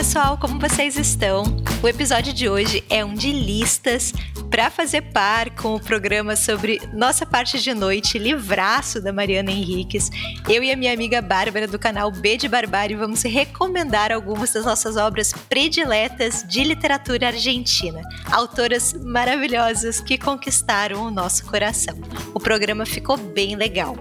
pessoal, como vocês estão? O episódio de hoje é um de listas para fazer par com o programa sobre Nossa Parte de Noite, livraço da Mariana Henriques. Eu e a minha amiga Bárbara do canal B de Barbárie vamos recomendar algumas das nossas obras prediletas de literatura argentina, autoras maravilhosas que conquistaram o nosso coração. O programa ficou bem legal.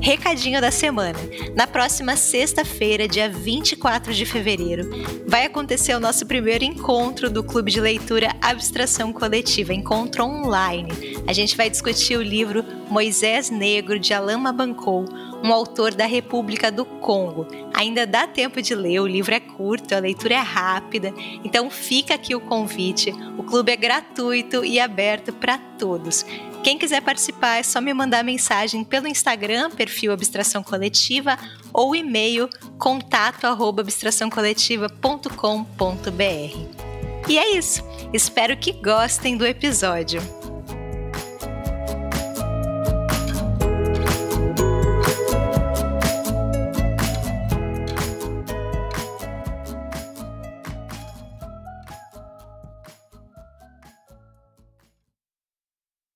Recadinho da semana. Na próxima sexta-feira, dia 24 de fevereiro, vai acontecer o nosso primeiro encontro do Clube de Leitura Abstração Coletiva, encontro online. A gente vai discutir o livro Moisés Negro de Alain Mabancou, um autor da República do Congo. Ainda dá tempo de ler, o livro é curto, a leitura é rápida, então fica aqui o convite. O clube é gratuito e aberto para todos. Quem quiser participar é só me mandar mensagem pelo Instagram, perfil Abstração Coletiva, ou e-mail contato@abstraçãocoletiva.com.br. E é isso. Espero que gostem do episódio.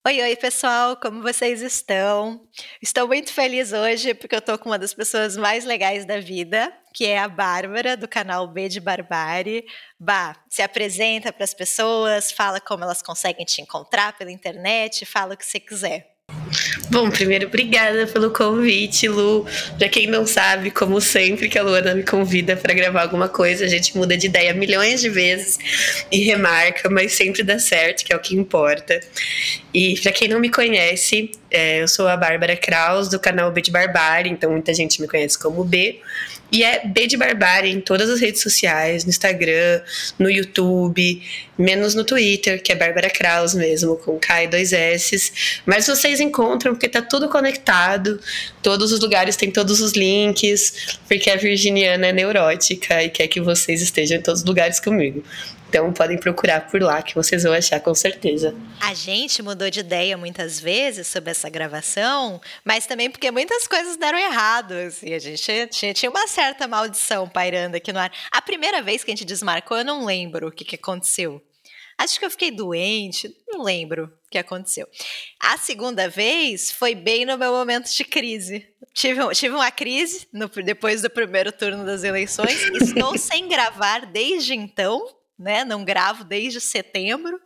Oi, oi, pessoal, como vocês estão? Estou muito feliz hoje porque eu estou com uma das pessoas mais legais da vida, que é a Bárbara, do canal B de Barbárie. Bah, se apresenta para as pessoas, fala como elas conseguem te encontrar pela internet, fala o que você quiser. Bom, primeiro, obrigada pelo convite, Lu. Pra quem não sabe, como sempre que a Luana me convida para gravar alguma coisa, a gente muda de ideia milhões de vezes e remarca, mas sempre dá certo, que é o que importa. E para quem não me conhece, é, eu sou a Bárbara Kraus, do canal B de Barbárie, então muita gente me conhece como B. E é B de Barbárie em todas as redes sociais, no Instagram, no YouTube, menos no Twitter, que é Bárbara Kraus mesmo, com K e dois S. Mas vocês encontram, porque tá tudo conectado, todos os lugares têm todos os links, porque a Virginiana é neurótica e quer que vocês estejam em todos os lugares comigo. Então podem procurar por lá que vocês vão achar com certeza. A gente mudou de ideia muitas vezes sobre essa gravação, mas também porque muitas coisas deram errado. Assim, a gente tinha, tinha uma certa maldição pairando aqui no ar. A primeira vez que a gente desmarcou, eu não lembro o que, que aconteceu. Acho que eu fiquei doente, não lembro o que aconteceu. A segunda vez foi bem no meu momento de crise. Tive, tive uma crise no, depois do primeiro turno das eleições. Estou sem gravar desde então né? Não gravo desde setembro.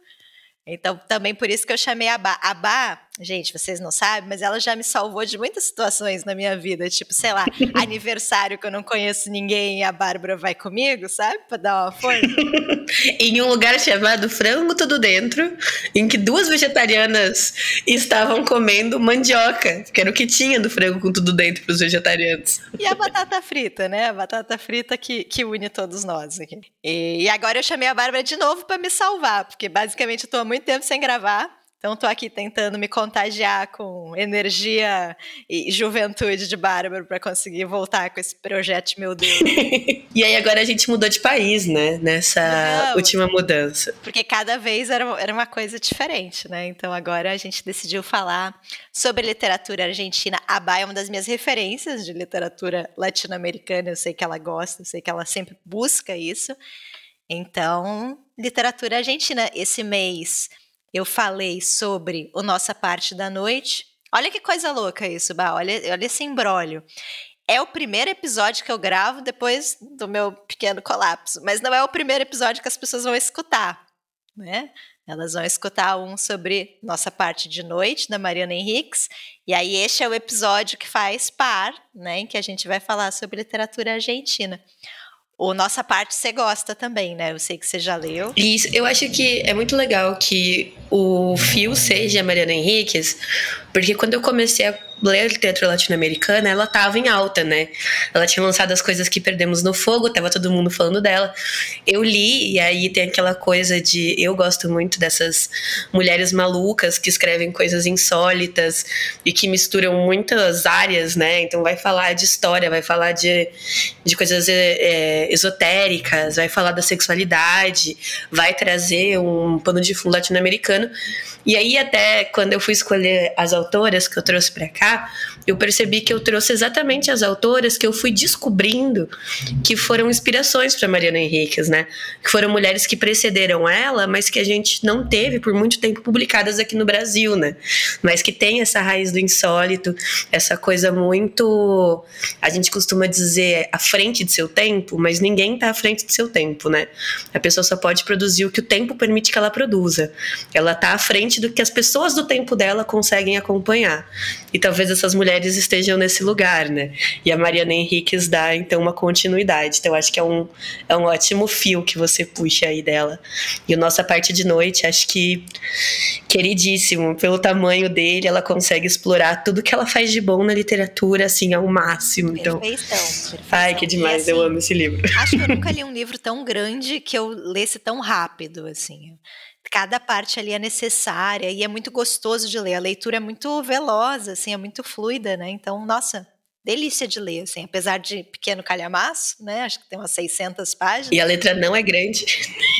Então, também por isso que eu chamei a Bá. A Bá, gente, vocês não sabem, mas ela já me salvou de muitas situações na minha vida. Tipo, sei lá, aniversário que eu não conheço ninguém e a Bárbara vai comigo, sabe? Pra dar uma força. em um lugar chamado Frango Tudo Dentro, em que duas vegetarianas estavam comendo mandioca, que era o que tinha do frango com tudo dentro para os vegetarianos. E a batata frita, né? A batata frita que, que une todos nós aqui. E, e agora eu chamei a Bárbara de novo para me salvar, porque basicamente eu tô há muito tempo sem gravar. Então estou aqui tentando me contagiar com energia e juventude de Bárbaro para conseguir voltar com esse projeto, meu Deus. e aí agora a gente mudou de país, né? Nessa Não, última mudança. Porque cada vez era, era uma coisa diferente, né? Então agora a gente decidiu falar sobre literatura argentina. A Bá é uma das minhas referências de literatura latino-americana. Eu sei que ela gosta, eu sei que ela sempre busca isso. Então, literatura argentina. Esse mês eu falei sobre o Nossa Parte da Noite. Olha que coisa louca isso, Bah. Olha, olha esse embrólio. É o primeiro episódio que eu gravo depois do meu pequeno colapso, mas não é o primeiro episódio que as pessoas vão escutar, né? Elas vão escutar um sobre Nossa Parte de Noite, da Mariana Henriques, e aí este é o episódio que faz par, né, em que a gente vai falar sobre literatura argentina. O Nossa Parte você gosta também, né? Eu sei que você já leu. Isso, eu acho que é muito legal que o fio seja a Mariana Henriques, porque quando eu comecei a ler literatura latino-americana, ela tava em alta, né? Ela tinha lançado as coisas que perdemos no fogo, tava todo mundo falando dela. Eu li, e aí tem aquela coisa de. Eu gosto muito dessas mulheres malucas que escrevem coisas insólitas e que misturam muitas áreas, né? Então vai falar de história, vai falar de, de coisas é, esotéricas, vai falar da sexualidade, vai trazer um pano de fundo latino-americano. E aí, até quando eu fui escolher as autoras que eu trouxe para cá, eu percebi que eu trouxe exatamente as autoras que eu fui descobrindo que foram inspirações para Mariana Henriquez, né? Que foram mulheres que precederam ela, mas que a gente não teve por muito tempo publicadas aqui no Brasil, né? Mas que tem essa raiz do insólito, essa coisa muito. A gente costuma dizer à frente de seu tempo, mas ninguém tá à frente de seu tempo, né? A pessoa só pode produzir o que o tempo permite que ela produza. Ela tá à frente do que as pessoas do tempo dela conseguem acompanhar. E talvez essas mulheres estejam nesse lugar, né? E a Mariana Henriquez dá, então, uma continuidade. Então, acho que é um, é um ótimo fio que você puxa aí dela. E o Nossa Parte de Noite, acho que queridíssimo. Pelo tamanho dele, ela consegue explorar tudo que ela faz de bom na literatura, assim, ao máximo. Então, perfeição, perfeição. Ai, que demais, assim, eu amo esse livro. Acho que eu nunca li um livro tão grande que eu lesse tão rápido, assim cada parte ali é necessária e é muito gostoso de ler. A leitura é muito veloz, assim, é muito fluida, né? Então, nossa, delícia de ler, assim, apesar de pequeno calhamaço, né? Acho que tem umas 600 páginas. E a letra não é grande.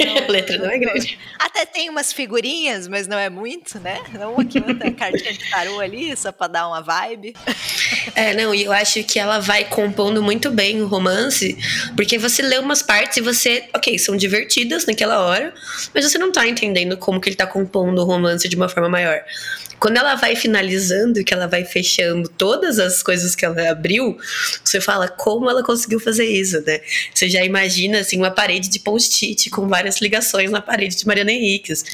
Não, a letra não é grande. Até tem umas figurinhas, mas não é muito, né? Não aqui outra cartinha de tarô ali, só para dar uma vibe. É, não, e eu acho que ela vai compondo muito bem o romance, porque você lê umas partes e você, ok, são divertidas naquela hora, mas você não tá entendendo como que ele tá compondo o romance de uma forma maior. Quando ela vai finalizando, que ela vai fechando todas as coisas que ela abriu, você fala como ela conseguiu fazer isso, né? Você já imagina assim uma parede de post-it com várias ligações na parede de Mariana Henriques,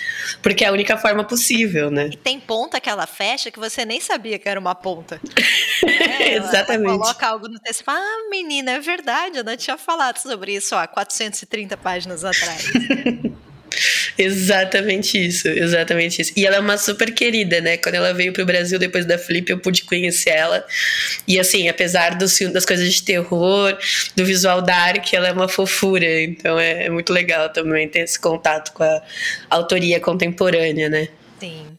porque é a única forma possível, né? E tem ponta que ela fecha que você nem sabia que era uma ponta. é, Exatamente. Ela coloca algo no texto Ah, menina, é verdade, eu não tinha falado sobre isso há 430 páginas atrás. Exatamente isso, exatamente isso. E ela é uma super querida, né? Quando ela veio pro Brasil depois da Flip, eu pude conhecer ela. E assim, apesar dos, das coisas de terror, do visual dark, ela é uma fofura. Então é, é muito legal também ter esse contato com a autoria contemporânea, né? Sim.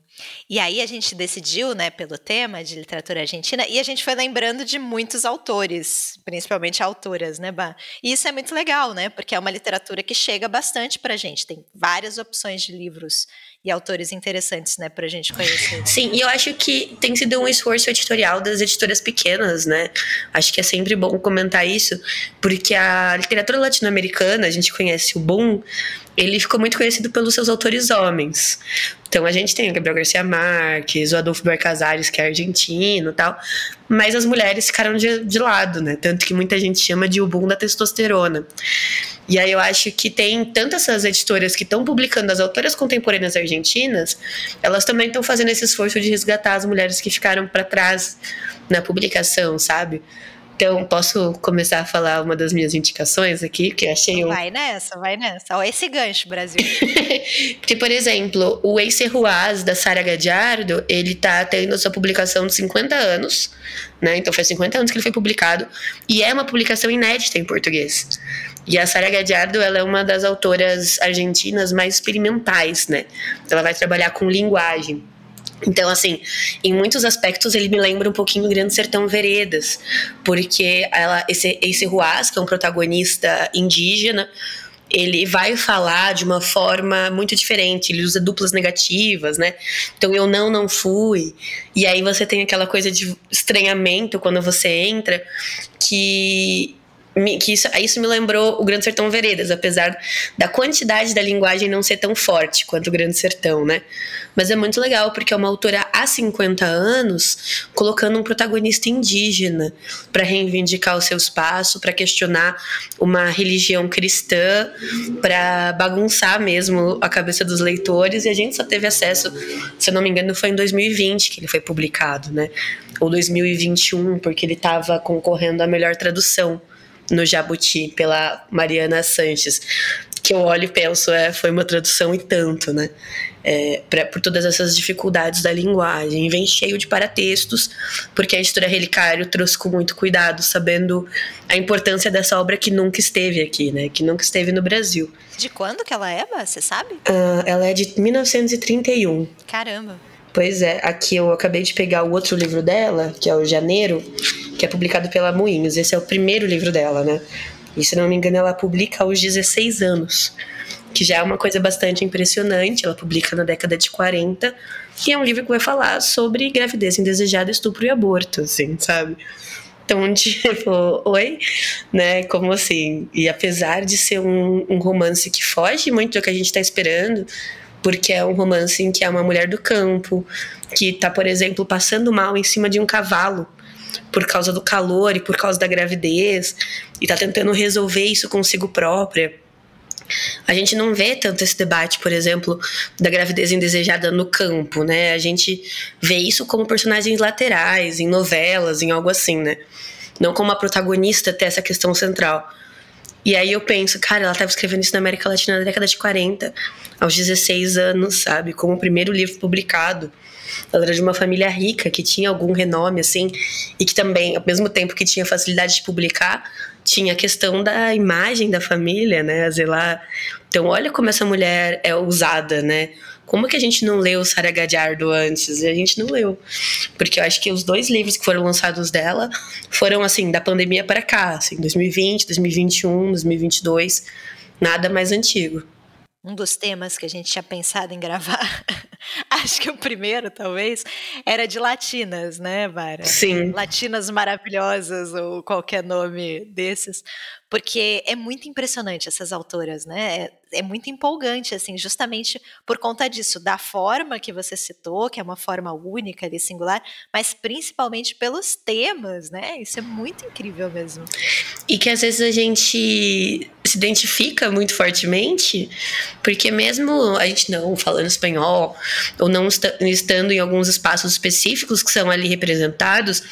E aí a gente decidiu, né, pelo tema de literatura argentina, e a gente foi lembrando de muitos autores, principalmente autoras, né, Bah? E isso é muito legal, né, porque é uma literatura que chega bastante pra gente, tem várias opções de livros e autores interessantes, né, pra gente conhecer. Sim, e eu acho que tem sido um esforço editorial das editoras pequenas, né? Acho que é sempre bom comentar isso, porque a literatura latino-americana, a gente conhece o Boom, ele ficou muito conhecido pelos seus autores homens. Então a gente tem o Gabriel Garcia Marques, o Adolfo Casares, que é argentino e tal, mas as mulheres ficaram de, de lado, né? Tanto que muita gente chama de o boom da testosterona. E aí eu acho que tem tanto essas editoras que estão publicando as autoras contemporâneas argentinas, elas também estão fazendo esse esforço de resgatar as mulheres que ficaram para trás na publicação, sabe? Então, posso começar a falar uma das minhas indicações aqui, que achei um... Vai nessa, vai nessa. Olha esse gancho, Brasil. Porque, por exemplo, o Ace Ruaz, da Sara Gadiardo, ele tá tendo a sua publicação de 50 anos, né? Então, faz 50 anos que ele foi publicado, e é uma publicação inédita em português. E a Sara Gadiardo, ela é uma das autoras argentinas mais experimentais, né? Ela vai trabalhar com linguagem. Então, assim, em muitos aspectos ele me lembra um pouquinho Grande Sertão Veredas, porque ela, esse, esse Ruaz, que é um protagonista indígena, ele vai falar de uma forma muito diferente, ele usa duplas negativas, né? Então, eu não, não fui. E aí você tem aquela coisa de estranhamento quando você entra, que que isso, isso me lembrou o Grande Sertão Veredas, apesar da quantidade da linguagem não ser tão forte quanto o Grande Sertão, né? Mas é muito legal porque é uma autora há 50 anos colocando um protagonista indígena para reivindicar o seu espaço, para questionar uma religião cristã, para bagunçar mesmo a cabeça dos leitores. E a gente só teve acesso, se eu não me engano, foi em 2020 que ele foi publicado, né? Ou 2021, porque ele estava concorrendo à melhor tradução no Jabuti, pela Mariana Sanches, que eu olho e penso, é, foi uma tradução e tanto, né? É, pra, por todas essas dificuldades da linguagem. Vem cheio de paratextos, porque a editora Relicário trouxe com muito cuidado, sabendo a importância dessa obra que nunca esteve aqui, né? Que nunca esteve no Brasil. De quando que ela é, você sabe? Uh, ela é de 1931. Caramba. Pois é, aqui eu acabei de pegar o outro livro dela, que é o Janeiro, que é publicado pela Moinhos. Esse é o primeiro livro dela, né? E se não me engano, ela publica aos 16 anos. que já é uma coisa bastante impressionante. Ela publica na década de 40, e é um livro que vai falar sobre gravidez indesejada, estupro e aborto, assim, sabe? Então, tipo, oi, né? Como assim? E apesar de ser um, um romance que foge muito do que a gente está esperando, porque é um romance em que é uma mulher do campo, que tá, por exemplo, passando mal em cima de um cavalo por causa do calor e por causa da gravidez, e tá tentando resolver isso consigo própria. A gente não vê tanto esse debate, por exemplo, da gravidez indesejada no campo, né? A gente vê isso como personagens laterais, em novelas, em algo assim, né? Não como a protagonista ter essa questão central. E aí eu penso, cara, ela estava escrevendo isso na América Latina na década de 40, aos 16 anos, sabe? Como o primeiro livro publicado. Ela era de uma família rica, que tinha algum renome, assim, e que também, ao mesmo tempo que tinha facilidade de publicar, tinha a questão da imagem da família, né? A zelar. Então, olha como essa mulher é ousada, né? Como que a gente não leu Sara Gadiardo antes? E a gente não leu. Porque eu acho que os dois livros que foram lançados dela foram, assim, da pandemia para cá, assim, 2020, 2021, 2022, nada mais antigo um dos temas que a gente tinha pensado em gravar, acho que o primeiro, talvez, era de latinas, né, Vara? Sim. Latinas maravilhosas, ou qualquer nome desses, porque é muito impressionante essas autoras, né? É, é muito empolgante, assim, justamente por conta disso, da forma que você citou, que é uma forma única e singular, mas principalmente pelos temas, né? Isso é muito incrível mesmo. E que às vezes a gente se identifica muito fortemente, porque mesmo a gente não falando espanhol, ou não estando em alguns espaços específicos que são ali representados,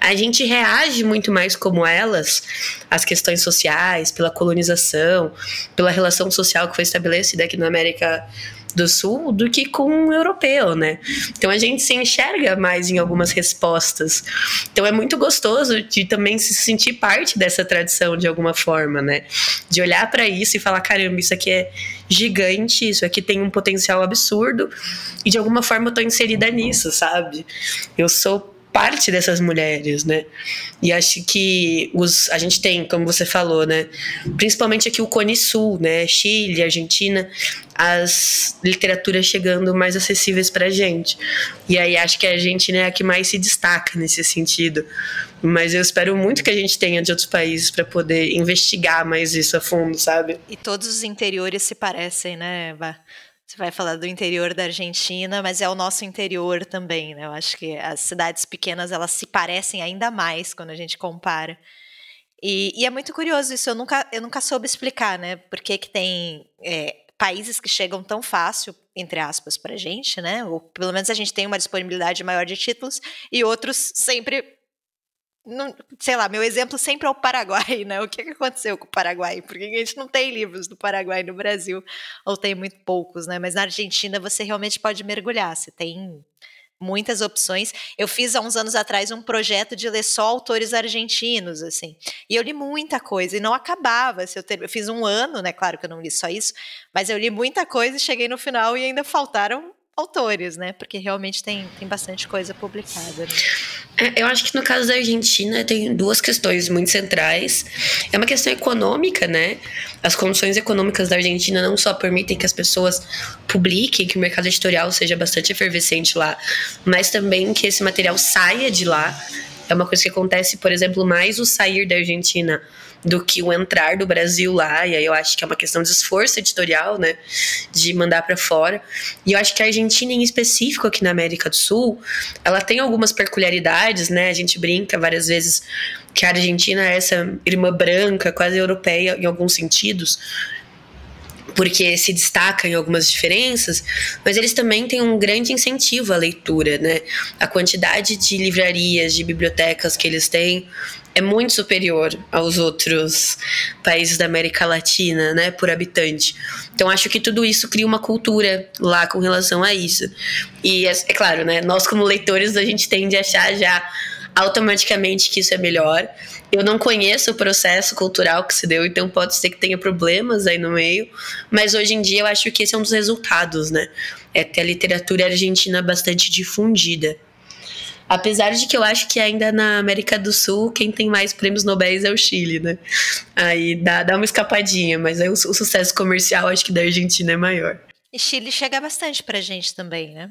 a gente reage muito mais como elas às questões sociais, pela colonização, pela relação social que foi estabelecida aqui na América do Sul do que com um europeu, né? Então a gente se enxerga mais em algumas respostas. Então é muito gostoso de também se sentir parte dessa tradição de alguma forma, né? De olhar para isso e falar, caramba, isso aqui é gigante, isso aqui tem um potencial absurdo e de alguma forma eu tô inserida nisso, sabe? Eu sou parte dessas mulheres, né? E acho que os, a gente tem, como você falou, né? Principalmente aqui o Cone Sul, né? Chile, Argentina, as literaturas chegando mais acessíveis pra gente. E aí acho que a Argentina é a que mais se destaca nesse sentido. Mas eu espero muito que a gente tenha de outros países para poder investigar mais isso a fundo, sabe? E todos os interiores se parecem, né, Bah? Você vai falar do interior da Argentina, mas é o nosso interior também, né? Eu acho que as cidades pequenas elas se parecem ainda mais quando a gente compara. E, e é muito curioso isso. Eu nunca, eu nunca soube explicar, né? Por que, que tem é, países que chegam tão fácil, entre aspas, para gente, né? Ou pelo menos a gente tem uma disponibilidade maior de títulos e outros sempre não, sei lá, meu exemplo sempre é o Paraguai, né? O que, que aconteceu com o Paraguai? Porque a gente não tem livros do Paraguai no Brasil, ou tem muito poucos, né? Mas na Argentina você realmente pode mergulhar, você tem muitas opções. Eu fiz há uns anos atrás um projeto de ler só autores argentinos, assim. E eu li muita coisa e não acabava. Se eu, ter... eu fiz um ano, né? Claro que eu não li só isso, mas eu li muita coisa e cheguei no final e ainda faltaram autores, né? Porque realmente tem, tem bastante coisa publicada. Né? É, eu acho que no caso da Argentina tem duas questões muito centrais. É uma questão econômica, né? As condições econômicas da Argentina não só permitem que as pessoas publiquem, que o mercado editorial seja bastante efervescente lá, mas também que esse material saia de lá. É uma coisa que acontece, por exemplo, mais o sair da Argentina do que o entrar do Brasil lá. E aí eu acho que é uma questão de esforço editorial, né? De mandar para fora. E eu acho que a Argentina, em específico, aqui na América do Sul, ela tem algumas peculiaridades, né? A gente brinca várias vezes que a Argentina é essa irmã branca, quase europeia em alguns sentidos porque se destaca em algumas diferenças, mas eles também têm um grande incentivo à leitura, né? A quantidade de livrarias, de bibliotecas que eles têm é muito superior aos outros países da América Latina, né, por habitante. Então acho que tudo isso cria uma cultura lá com relação a isso. E é, é claro, né, nós como leitores a gente tende a achar já automaticamente que isso é melhor. Eu não conheço o processo cultural que se deu, então pode ser que tenha problemas aí no meio, mas hoje em dia eu acho que esse é um dos resultados, né? É ter a literatura argentina bastante difundida. Apesar de que eu acho que ainda na América do Sul, quem tem mais prêmios Nobel é o Chile, né? Aí dá, dá uma escapadinha, mas aí o, o sucesso comercial acho que da Argentina é maior. E Chile chega bastante pra gente também, né?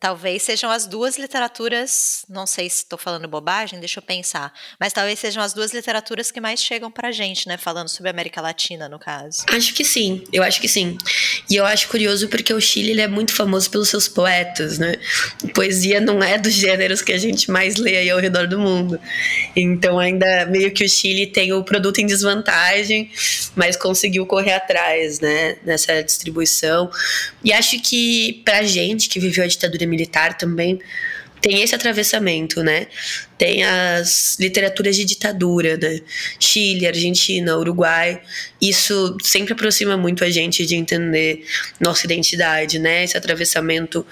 Talvez sejam as duas literaturas, não sei se estou falando bobagem, deixa eu pensar, mas talvez sejam as duas literaturas que mais chegam para a gente, né? Falando sobre a América Latina, no caso. Acho que sim, eu acho que sim. E eu acho curioso porque o Chile ele é muito famoso pelos seus poetas, né? Poesia não é dos gêneros que a gente mais lê aí ao redor do mundo. Então, ainda meio que o Chile tem o produto em desvantagem, mas conseguiu correr atrás, né? Nessa distribuição. E acho que pra gente que viveu a ditadura militar também tem esse atravessamento, né? Tem as literaturas de ditadura, né? Chile, Argentina, Uruguai. Isso sempre aproxima muito a gente de entender nossa identidade, né? Esse atravessamento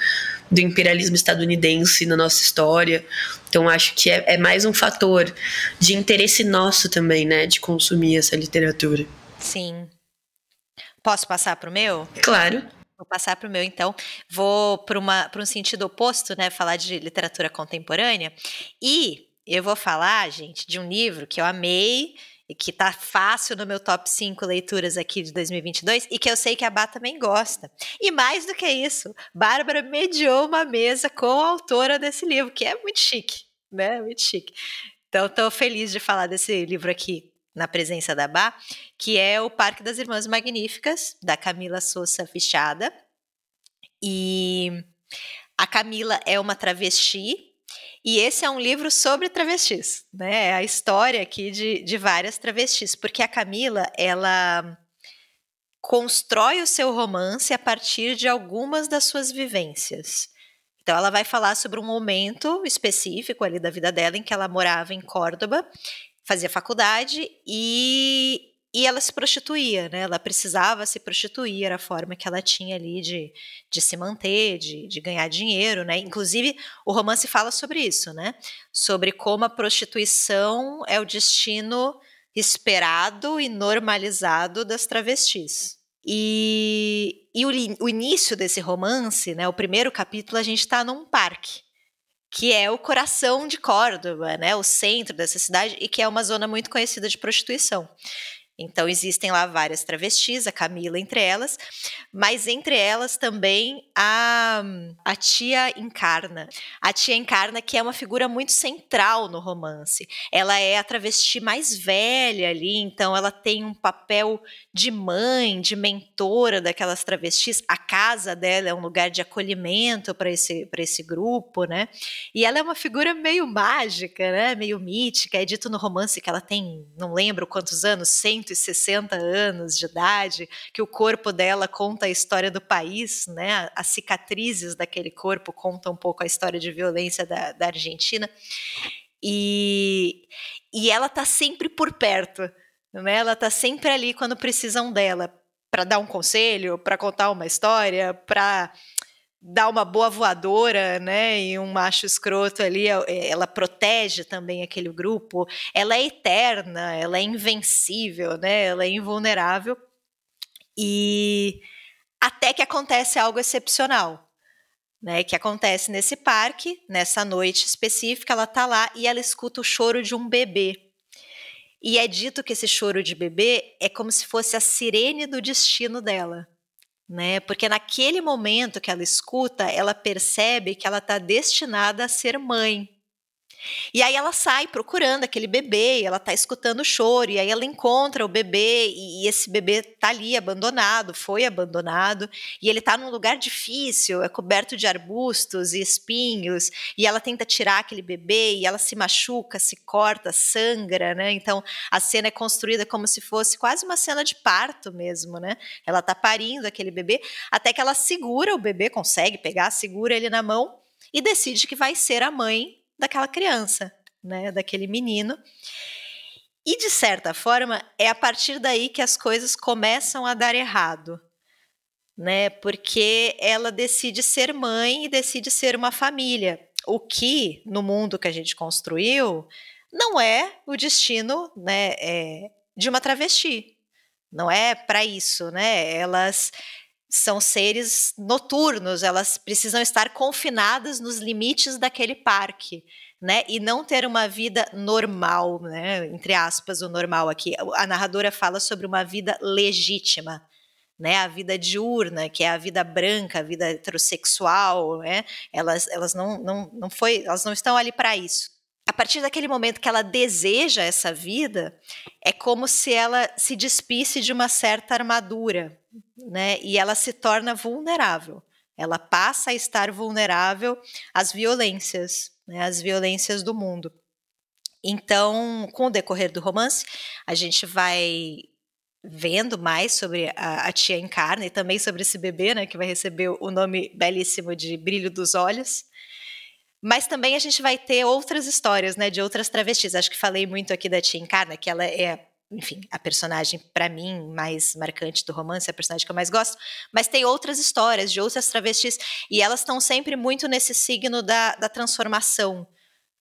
do imperialismo estadunidense na nossa história. Então, acho que é, é mais um fator de interesse nosso também, né? De consumir essa literatura. Sim. Posso passar para o meu? Claro. Vou passar para o meu, então. Vou para um sentido oposto, né? Falar de literatura contemporânea. E eu vou falar, gente, de um livro que eu amei e que tá fácil no meu top 5 leituras aqui de 2022 e que eu sei que a Bá também gosta. E mais do que isso, Bárbara mediou uma mesa com a autora desse livro, que é muito chique, né? Muito chique. Então, estou feliz de falar desse livro aqui na presença da Bá, que é o Parque das Irmãs Magníficas, da Camila Souza Fichada. E a Camila é uma travesti, e esse é um livro sobre travestis, né? É a história aqui de, de várias travestis, porque a Camila, ela constrói o seu romance a partir de algumas das suas vivências. Então, ela vai falar sobre um momento específico ali da vida dela em que ela morava em Córdoba fazia faculdade e, e ela se prostituía, né? Ela precisava se prostituir, era a forma que ela tinha ali de, de se manter, de, de ganhar dinheiro, né? Inclusive, o romance fala sobre isso, né? Sobre como a prostituição é o destino esperado e normalizado das travestis. E, e o, o início desse romance, né? O primeiro capítulo, a gente está num parque que é o coração de Córdoba, né, o centro dessa cidade, e que é uma zona muito conhecida de prostituição. Então existem lá várias travestis, a Camila entre elas, mas entre elas também a, a tia Encarna. A tia Encarna, que é uma figura muito central no romance. Ela é a travesti mais velha ali, então ela tem um papel de mãe, de mentora daquelas travestis. A casa dela é um lugar de acolhimento para esse, esse grupo, né? E ela é uma figura meio mágica, né? Meio mítica. É dito no romance que ela tem, não lembro quantos anos, 100 160 anos de idade, que o corpo dela conta a história do país, né? As cicatrizes daquele corpo contam um pouco a história de violência da, da Argentina. E, e ela tá sempre por perto, né? Ela tá sempre ali quando precisam dela para dar um conselho, para contar uma história, para dá uma boa voadora, né, e um macho escroto ali, é, ela protege também aquele grupo, ela é eterna, ela é invencível, né, ela é invulnerável, e até que acontece algo excepcional, né, que acontece nesse parque, nessa noite específica, ela tá lá e ela escuta o choro de um bebê, e é dito que esse choro de bebê é como se fosse a sirene do destino dela né? Porque naquele momento que ela escuta, ela percebe que ela está destinada a ser mãe. E aí ela sai procurando aquele bebê, ela tá escutando o choro, e aí ela encontra o bebê, e, esse bebê tá ali abandonado, foi abandonado, e ele tá num lugar difícil, é coberto de arbustos e espinhos, e ela tenta tirar aquele bebê, e ela se machuca, se corta, sangra, né? Então a cena é construída como se fosse quase uma cena de parto mesmo, né? Ela tá parindo aquele bebê, até que ela segura o bebê, consegue pegar, segura ele na mão, e decide que vai ser a mãe daquela criança, né, daquele menino. E de certa forma, é a partir daí que as coisas começam a dar errado, né? Porque ela decide ser mãe e decide ser uma família, o que no mundo que a gente construiu não é o destino, né, é, de uma travesti. Não é para isso, né? Elas são seres noturnos, elas precisam estar confinadas nos limites daquele parque. Né, e não ter uma vida normal, né, entre aspas, o normal aqui. A narradora fala sobre uma vida legítima, né, a vida diurna, que é a vida branca, a vida heterossexual, né, elas, elas não, não, não foi, elas não estão ali para isso. A partir daquele momento que ela deseja essa vida, é como se ela se despisse de uma certa armadura, né, e ela se torna vulnerável. Ela passa a estar vulnerável às violências, né, às violências do mundo. Então, com o decorrer do romance, a gente vai vendo mais sobre a, a tia Encarna e também sobre esse bebê, né, que vai receber o nome belíssimo de Brilho dos Olhos. Mas também a gente vai ter outras histórias, né, de outras travestis. Acho que falei muito aqui da tia Encarna, que ela é, enfim, a personagem para mim mais marcante do romance, a personagem que eu mais gosto. Mas tem outras histórias de outras travestis e elas estão sempre muito nesse signo da, da transformação,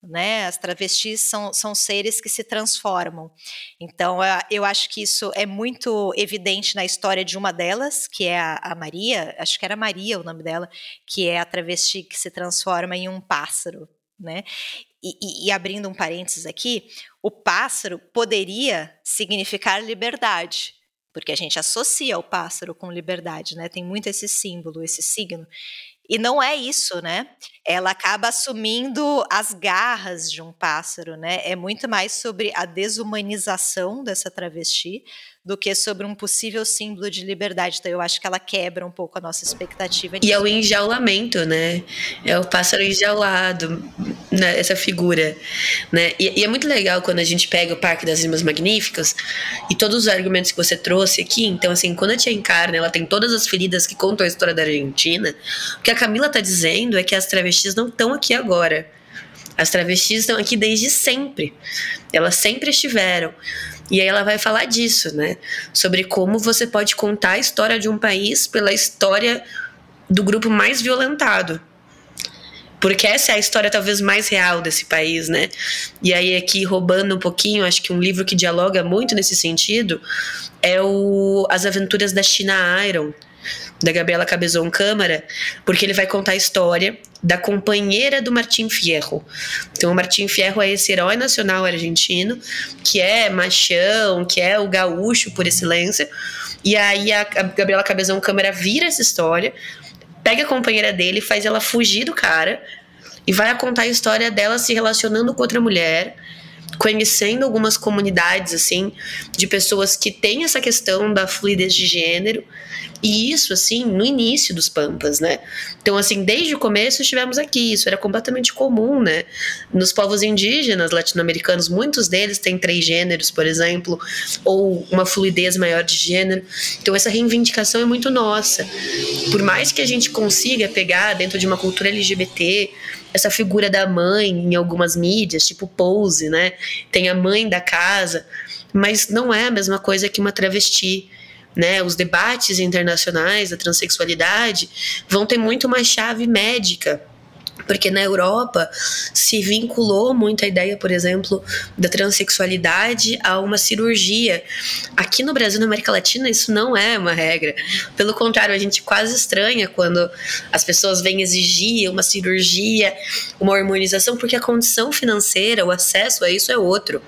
né? As travestis são, são seres que se transformam. Então, eu acho que isso é muito evidente na história de uma delas, que é a, a, Maria, acho que era Maria o nome dela, que é a travesti que se transforma em um pássaro, né? E, e, e abrindo um parênteses aqui, o pássaro poderia significar liberdade, porque a gente associa o pássaro com liberdade, né? Tem muito esse símbolo, esse signo. E não é isso, né? Ela acaba assumindo as garras de um pássaro, né? É muito mais sobre a desumanização dessa travesti do que sobre um possível símbolo de liberdade. Então eu acho que ela quebra um pouco a nossa expectativa. E é o enjaulamento, né? É o pássaro enjaulado, né? essa figura, né? E, e, é muito legal quando a gente pega o Parque das Rimas Magníficas e todos os argumentos que você trouxe aqui. Então, assim, quando a Tia Encarna, ela tem todas as feridas que contam a história da Argentina, o que a Camila tá dizendo é que as travestis não estão aqui agora. As travestis estão aqui desde sempre. Elas sempre estiveram. E aí ela vai falar disso, né? Sobre como você pode contar a história de um país pela história do grupo mais violentado. Porque essa é a história talvez mais real desse país, né? E aí aqui roubando um pouquinho, acho que um livro que dialoga muito nesse sentido é o As Aventuras da China Iron, da Gabriela Cabezon Câmara, porque ele vai contar a história da companheira do Martim Fierro. Então, o Martim Fierro é esse herói nacional argentino, que é machão, que é o gaúcho por excelência. E aí a Gabriela Cabezão Câmara vira essa história, pega a companheira dele, faz ela fugir do cara e vai contar a história dela se relacionando com outra mulher conhecendo algumas comunidades assim de pessoas que têm essa questão da fluidez de gênero e isso, assim, no início dos Pampas, né? Então, assim, desde o começo estivemos aqui, isso era completamente comum, né? Nos povos indígenas latino-americanos, muitos deles têm três gêneros, por exemplo, ou uma fluidez maior de gênero. Então, essa reivindicação é muito nossa. Por mais que a gente consiga pegar dentro de uma cultura LGBT essa figura da mãe em algumas mídias, tipo Pose, né? Tem a mãe da casa, mas não é a mesma coisa que uma travesti né, os debates internacionais da transexualidade vão ter muito mais chave médica porque na Europa se vinculou muito a ideia, por exemplo, da transexualidade a uma cirurgia. Aqui no Brasil, na América Latina, isso não é uma regra. Pelo contrário, a gente quase estranha quando as pessoas vêm exigir uma cirurgia, uma hormonização, porque a condição financeira, o acesso a isso é outro.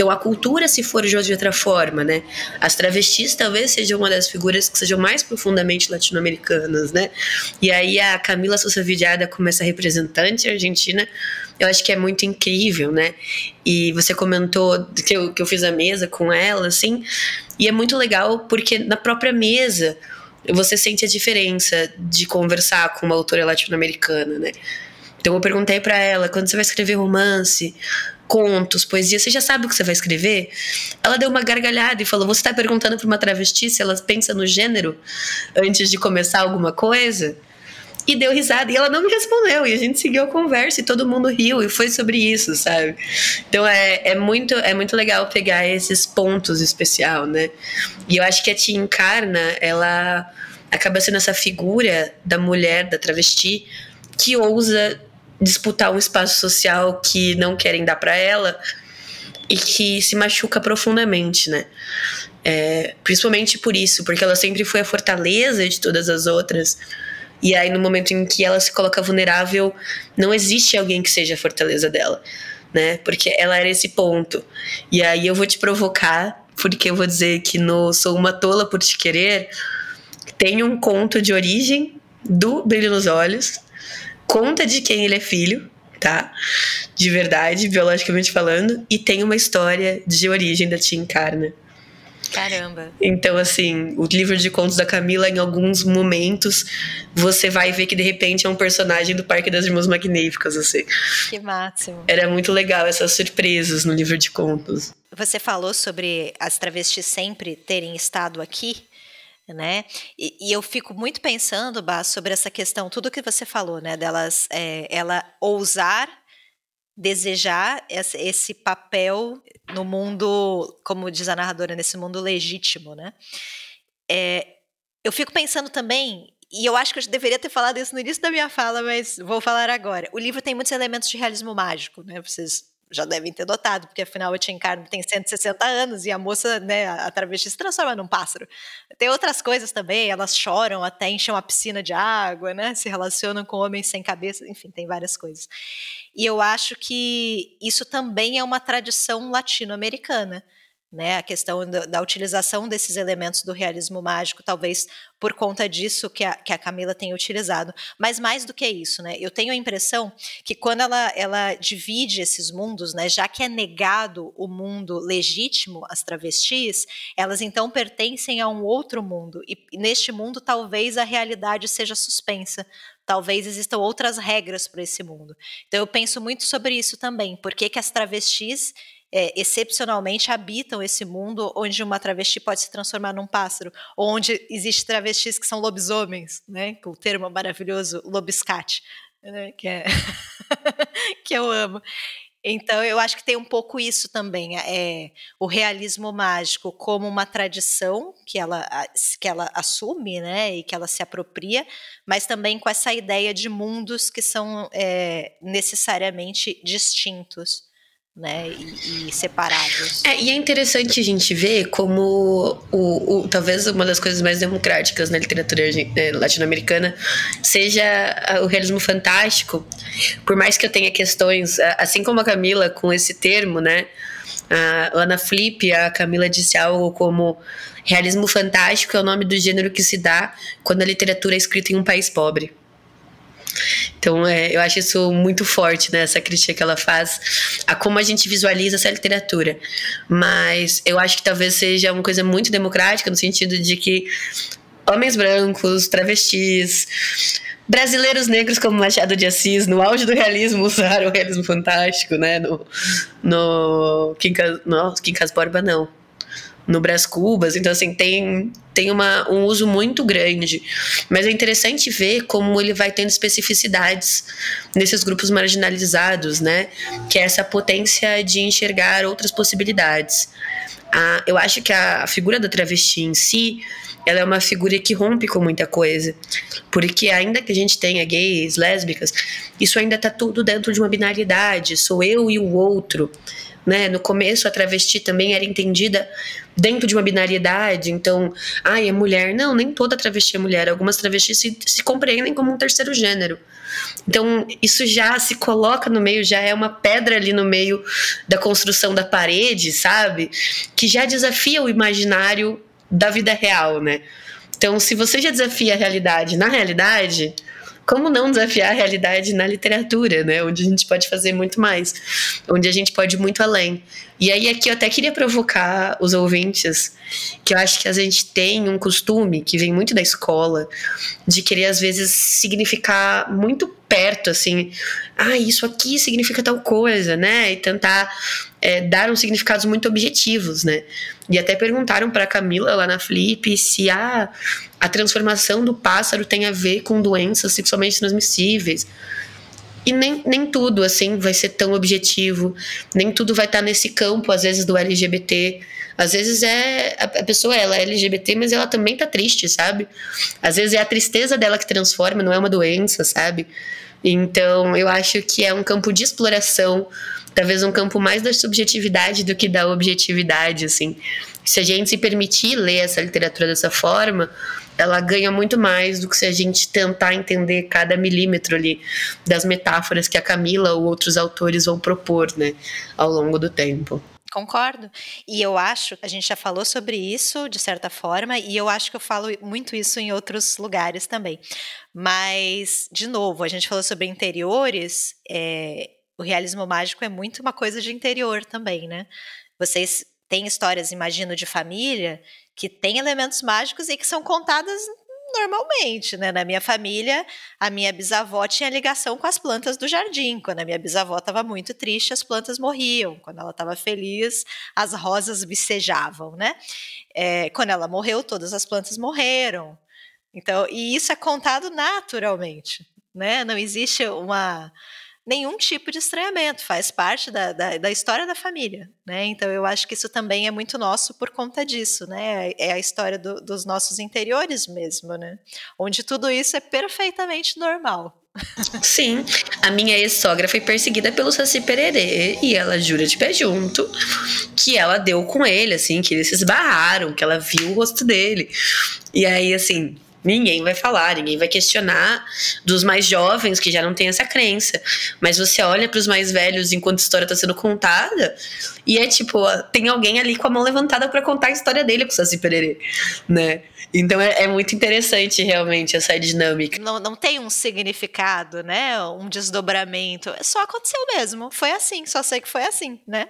Então a cultura se forjou de outra forma, né? As travestis talvez sejam uma das figuras que sejam mais profundamente latino-americanas, né? E aí a Camila Sousa Vidiada como essa representante argentina, eu acho que é muito incrível, né? E você comentou que eu, que eu fiz a mesa com ela, assim, e é muito legal porque na própria mesa você sente a diferença de conversar com uma autora latino-americana, né? Então eu perguntei para ela, quando você vai escrever romance, contos, poesia, você já sabe o que você vai escrever? Ela deu uma gargalhada e falou: Você está perguntando para uma travesti se ela pensa no gênero antes de começar alguma coisa? E deu risada. E ela não me respondeu. E a gente seguiu a conversa e todo mundo riu. E foi sobre isso, sabe? Então é, é, muito, é muito legal pegar esses pontos especial, né? E eu acho que a Tia Encarna, ela acaba sendo essa figura da mulher, da travesti, que ousa disputar um espaço social que não querem dar para ela e que se machuca profundamente, né? É, principalmente por isso, porque ela sempre foi a fortaleza de todas as outras. E aí, no momento em que ela se coloca vulnerável, não existe alguém que seja a fortaleza dela, né? Porque ela era esse ponto. E aí eu vou te provocar, porque eu vou dizer que no Sou uma Tola por Te Querer tem um conto de origem do Brilho nos Olhos, conta de quem ele é filho, tá? De verdade, biologicamente falando, e tem uma história de origem da Tia Encarna. Caramba. Então, assim, o livro de contos da Camila, em alguns momentos, você vai ver que de repente é um personagem do Parque das Irmãs Magníficas, assim. Que máximo. Era muito legal essas surpresas no livro de contos. Você falou sobre as travestis sempre terem estado aqui né? E, e, eu fico muito pensando, Bá, sobre essa questão, tudo que você falou, né? Delas, é, ela ousar desejar esse, esse, papel no mundo, como diz a narradora, nesse mundo legítimo, né? É, eu fico pensando também, e eu acho que eu deveria ter falado isso no início da minha fala, mas vou falar agora. O livro tem muitos elementos de realismo mágico, né? Vocês já devem ter notado, porque afinal a Tia Encarno tem 160 anos e a moça, né, a travesti se transforma num pássaro. Tem outras coisas também, elas choram até enchem uma piscina de água, né, se relacionam com homens sem cabeça, enfim, tem várias coisas. E eu acho que isso também é uma tradição latino-americana né, a questão da, da, utilização desses elementos do realismo mágico, talvez por conta disso que a, que a Camila tem utilizado. Mas mais do que isso, né, eu tenho a impressão que quando ela, ela divide esses mundos, né, já que é negado o mundo legítimo às travestis, elas então pertencem a um outro mundo, e, e neste mundo talvez a realidade seja suspensa, talvez existam outras regras para esse mundo. Então eu penso muito sobre isso também, por que, que as travestis é, excepcionalmente habitam esse mundo onde uma travesti pode se transformar num pássaro, onde existem travestis que são lobisomens, né? Com o termo maravilhoso lobiscate, né? que, é que eu amo. Então, eu acho que tem um pouco isso também, é o realismo mágico como uma tradição que ela, que ela assume, né, e que ela se apropria, mas também com essa ideia de mundos que são é, necessariamente distintos né, e, e, separados. É, e é interessante a gente ver como o, o, talvez uma das coisas mais democráticas na literatura eh, latino-americana seja o realismo fantástico. Por mais que eu tenha questões, assim como a Camila com esse termo, né? lá na Flip, a Camila disse algo como realismo fantástico é o nome do gênero que se dá quando a literatura é escrita em um país pobre. Então, é, eu acho isso muito forte, né? Essa crítica que ela faz a como a gente visualiza essa literatura. Mas eu acho que talvez seja uma coisa muito democrática, no sentido de que homens brancos, travestis, brasileiros negros como Machado de Assis, no auge do realismo, usaram o realismo fantástico, né? No, no Quincas, Borba, não no Brás Cubas, então assim, tem, tem uma, um uso muito grande. Mas é interessante ver como ele vai tendo especificidades nesses grupos marginalizados, né? Que é essa potência de enxergar outras possibilidades. Ah, eu acho que a, a figura da travesti em si, ela é uma figura que rompe com muita coisa. Porque ainda que a gente tenha gays, lésbicas, isso ainda está tudo dentro de uma binariedade. Sou eu e o outro. Né? No começo, a travesti também era entendida dentro de uma binariedade. Então, ai, é mulher. Não, nem toda travesti é mulher. Algumas travestis se, se compreendem como um terceiro gênero. Então, isso já se coloca no meio, já é uma pedra ali no meio da construção da parede, sabe? Que já desafia o imaginário da vida real, né? Então, se você já desafia a realidade na realidade, como não desafiar a realidade na literatura, né? Onde a gente pode fazer muito mais, onde a gente pode ir muito além. E aí aqui eu até queria provocar os ouvintes, que eu acho que a gente tem um costume que vem muito da escola, de querer às vezes significar muito perto, assim, ah, isso aqui significa tal coisa, né? E tentar é, dar uns significados muito objetivos, né? E até perguntaram para Camila lá na Flip se a, a transformação do pássaro tem a ver com doenças sexualmente transmissíveis. E nem, nem tudo, assim, vai ser tão objetivo, nem tudo vai estar nesse campo, às vezes, do LGBT. Às vezes é a, a pessoa ela é LGBT, mas ela também tá triste, sabe? Às vezes é a tristeza dela que transforma, não é uma doença, sabe? Então, eu acho que é um campo de exploração, talvez um campo mais da subjetividade do que da objetividade, assim. Se a gente se permitir ler essa literatura dessa forma, ela ganha muito mais do que se a gente tentar entender cada milímetro ali das metáforas que a Camila ou outros autores vão propor, né, ao longo do tempo. Concordo. E eu acho, a gente já falou sobre isso de certa forma, e eu acho que eu falo muito isso em outros lugares também. Mas, de novo, a gente falou sobre interiores, é, o realismo mágico é muito uma coisa de interior também, né? Vocês têm histórias, imagino, de família que têm elementos mágicos e que são contadas normalmente, né? Na minha família, a minha bisavó tinha ligação com as plantas do jardim. Quando a minha bisavó estava muito triste, as plantas morriam. Quando ela estava feliz, as rosas vicejavam, né? É, quando ela morreu, todas as plantas morreram. Então, e isso é contado naturalmente, né? Não existe uma nenhum tipo de estranhamento, faz parte da, da, da, história da família, né? Então eu acho que isso também é muito nosso por conta disso, né? É a história do, dos nossos interiores mesmo, né? Onde tudo isso é perfeitamente normal. Sim, a minha ex-sogra foi perseguida pelo Saci Pererê e ela jura de pé junto que ela deu com ele, assim, que eles se esbarraram, que ela viu o rosto dele. E aí, assim, Ninguém vai falar, ninguém vai questionar dos mais jovens que já não têm essa crença. Mas você olha para os mais velhos enquanto a história está sendo contada e é tipo, tem alguém ali com a mão levantada para contar a história dele com o Saci Pererê, né? Então é, é, muito interessante realmente essa dinâmica. Não, não tem um significado, né? Um desdobramento. Só aconteceu mesmo. Foi assim, só sei que foi assim, né?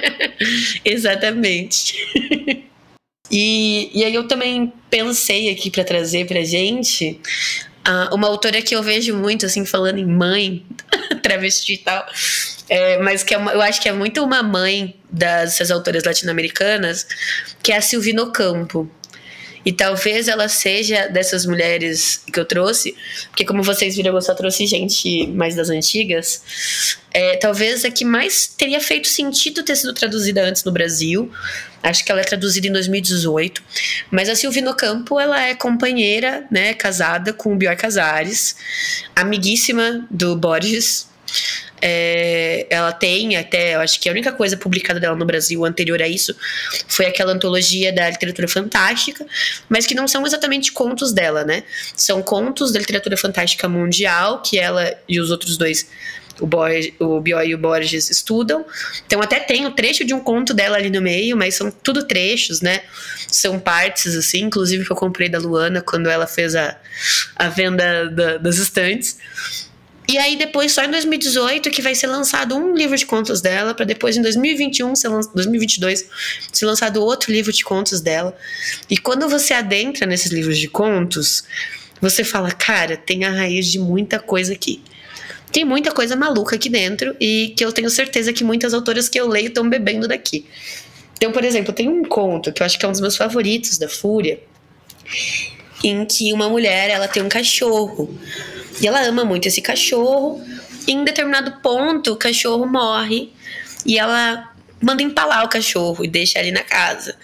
Exatamente. E, e aí eu também pensei aqui para trazer pra gente uh, uma autora que eu vejo muito, assim, falando em mãe, travesti e tal, é, mas que é uma, eu acho que é muito uma mãe dessas autoras latino-americanas, que é a Silvino Campo. E talvez ela seja dessas mulheres que eu trouxe, porque como vocês viram, eu só trouxe gente mais das antigas. É, talvez a que mais teria feito sentido ter sido traduzida antes no Brasil. Acho que ela é traduzida em 2018. Mas a Silvino Campo, ela é companheira, né, casada com o Bior Casares, amiguíssima do Borges. É, ela tem até, eu acho que a única coisa publicada dela no Brasil anterior a isso foi aquela antologia da literatura fantástica, mas que não são exatamente contos dela, né? São contos da literatura fantástica mundial que ela e os outros dois o, Borges, o Bioy e o Borges estudam. Então até tem o trecho de um conto dela ali no meio, mas são tudo trechos, né? São partes, assim, inclusive que eu comprei da Luana quando ela fez a, a venda da, das estantes. E aí depois, só em 2018, que vai ser lançado um livro de contos dela, para depois em 2021, ser 2022, ser lançado outro livro de contos dela. E quando você adentra nesses livros de contos, você fala, cara, tem a raiz de muita coisa aqui. Tem muita coisa maluca aqui dentro e que eu tenho certeza que muitas autoras que eu leio estão bebendo daqui. Então, por exemplo, tem um conto que eu acho que é um dos meus favoritos da Fúria, em que uma mulher ela tem um cachorro e ela ama muito esse cachorro. E em determinado ponto, o cachorro morre e ela manda empalar o cachorro e deixa ali na casa.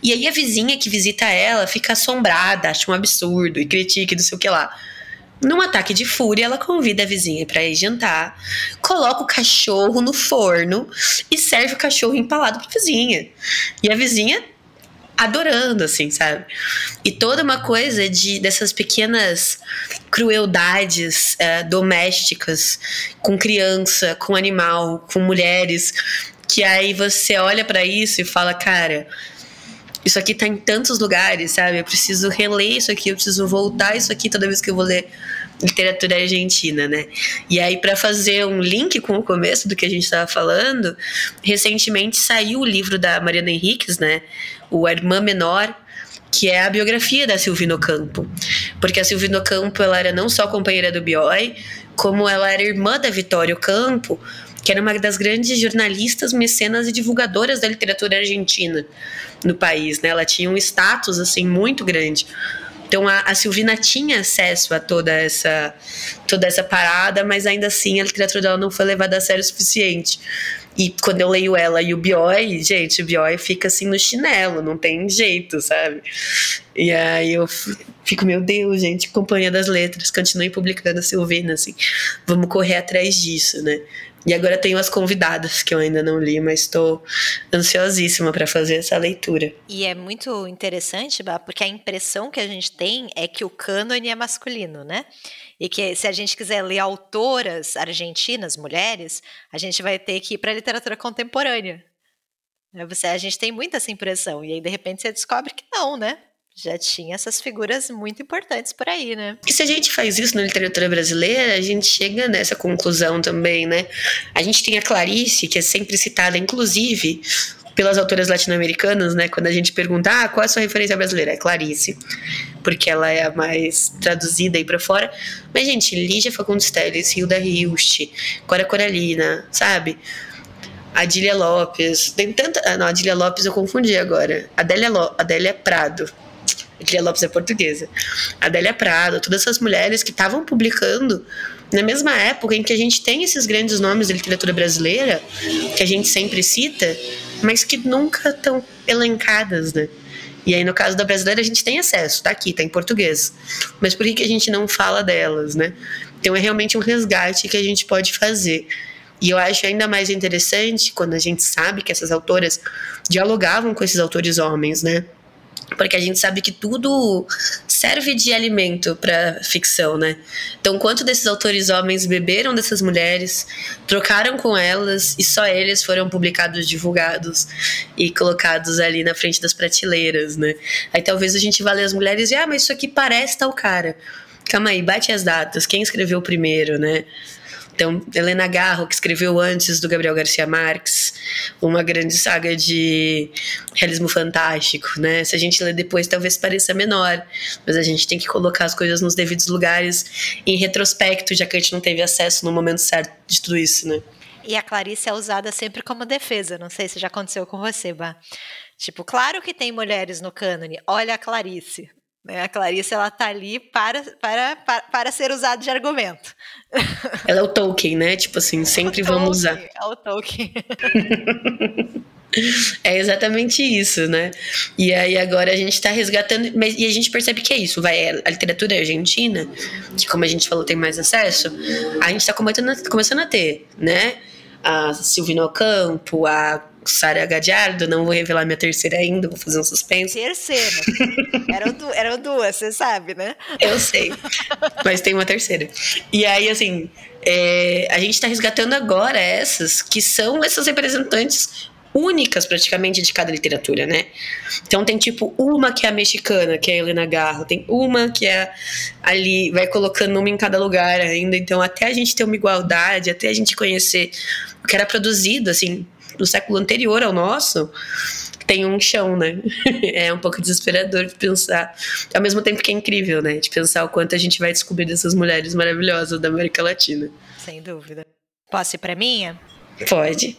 E aí a vizinha que visita ela fica assombrada, acha um absurdo e critica e não sei o que lá. Num ataque de fúria, ela convida a vizinha para ir jantar, coloca o cachorro no forno e serve o cachorro empalado pra vizinha. E a vizinha adorando, assim, sabe? E toda uma coisa de dessas pequenas crueldades é, domésticas com criança, com animal, com mulheres, que aí você olha para isso e fala, cara, isso aqui tá em tantos lugares, sabe? Eu preciso reler isso aqui, eu preciso voltar isso aqui toda vez que eu vou ler literatura argentina, né? E aí, para fazer um link com o começo do que a gente estava falando, recentemente saiu o livro da Mariana Henriques, né? O Irmã Menor, que é a biografia da Silvino Campo. Porque a Silvino Campo, ela era não só companheira do Bioy, como ela era irmã da Vitória Campo, que era uma das grandes jornalistas, mecenas e divulgadoras da literatura argentina no país, né? Ela tinha um status assim muito grande. Então a, a Silvina tinha acesso a toda essa toda essa parada, mas ainda assim a literatura dela não foi levada a sério o suficiente. E quando eu leio ela e o Bioy, gente, o Bioy fica assim no chinelo, não tem jeito, sabe? E aí eu fico, meu Deus, gente, Companhia das Letras, continue publicando a Silvina, assim, vamos correr atrás disso, né? E agora tenho as convidadas que eu ainda não li, mas estou ansiosíssima para fazer essa leitura. E é muito interessante, Bah, porque a impressão que a gente tem é que o cânone é masculino, né? E que se a gente quiser ler autoras argentinas, mulheres, a gente vai ter que ir para a literatura contemporânea. Né? Você, a gente tem muita essa impressão. E aí, de repente, você descobre que não, né? Já tinha essas figuras muito importantes por aí, né? E se a gente faz isso na literatura brasileira, a gente chega nessa conclusão também, né? A gente tem a Clarice, que é sempre citada, inclusive, pelas autoras latino-americanas, né? Quando a gente pergunta, ah, qual é a sua referência brasileira? É Clarice, porque ela é a mais traduzida aí para fora. Mas, gente, Lígia Fagundes Telles, Hilda Hilst, Cora Coralina, sabe? Adília Lopes, tem tanta. Ah, não, Adília Lopes eu confundi agora. Adélia, Lo... Adélia Prado. Adélia Lopes é portuguesa. Adélia Prado, todas essas mulheres que estavam publicando na mesma época em que a gente tem esses grandes nomes da literatura brasileira, que a gente sempre cita, mas que nunca estão elencadas, né? E aí, no caso da brasileira, a gente tem acesso, tá aqui, tá em português. Mas por que, que a gente não fala delas, né? Então é realmente um resgate que a gente pode fazer. E eu acho ainda mais interessante quando a gente sabe que essas autoras dialogavam com esses autores homens, né? Porque a gente sabe que tudo serve de alimento para ficção, né? Então, quanto desses autores homens beberam dessas mulheres, trocaram com elas e só eles foram publicados, divulgados e colocados ali na frente das prateleiras, né? Aí talvez a gente vá ler as mulheres e ah, mas isso aqui parece tal cara. Calma aí, bate as datas, quem escreveu primeiro, né? Então, Helena Garro, que escreveu antes do Gabriel Garcia Marques, uma grande saga de realismo fantástico, né? Se a gente ler depois, talvez pareça menor, mas a gente tem que colocar as coisas nos devidos lugares em retrospecto, já que a gente não teve acesso no momento certo de tudo isso, né? E a Clarice é usada sempre como defesa, não sei se já aconteceu com você, Bah. Tipo, claro que tem mulheres no cânone, olha a Clarice. Né? A Clarice ela tá ali para, para, para, para ser usado de argumento. Ela é o Tolkien, né? Tipo assim, sempre vamos usar. É o Tolkien. É exatamente isso, né? E aí agora a gente tá resgatando, mas, e a gente percebe que é isso, vai, a literatura argentina, que como a gente falou tem mais acesso, a gente tá começando, começando a ter, né? A Silvino Campo, a Sara Gadiardo, não vou revelar minha terceira ainda, vou fazer um suspense. Terceira. eram, du eram duas, você sabe, né? Eu sei. Mas tem uma terceira. E aí, assim, é, a gente está resgatando agora essas, que são essas representantes únicas praticamente de cada literatura, né? Então tem tipo uma que é a mexicana, que é a Helena Garro, tem uma que é ali, vai colocando uma em cada lugar ainda, então até a gente ter uma igualdade, até a gente conhecer o que era produzido, assim, no século anterior ao nosso, tem um chão, né? é um pouco desesperador de pensar. Ao mesmo tempo que é incrível, né? De pensar o quanto a gente vai descobrir dessas mulheres maravilhosas da América Latina. Sem dúvida. Posso ir pra minha? Pode.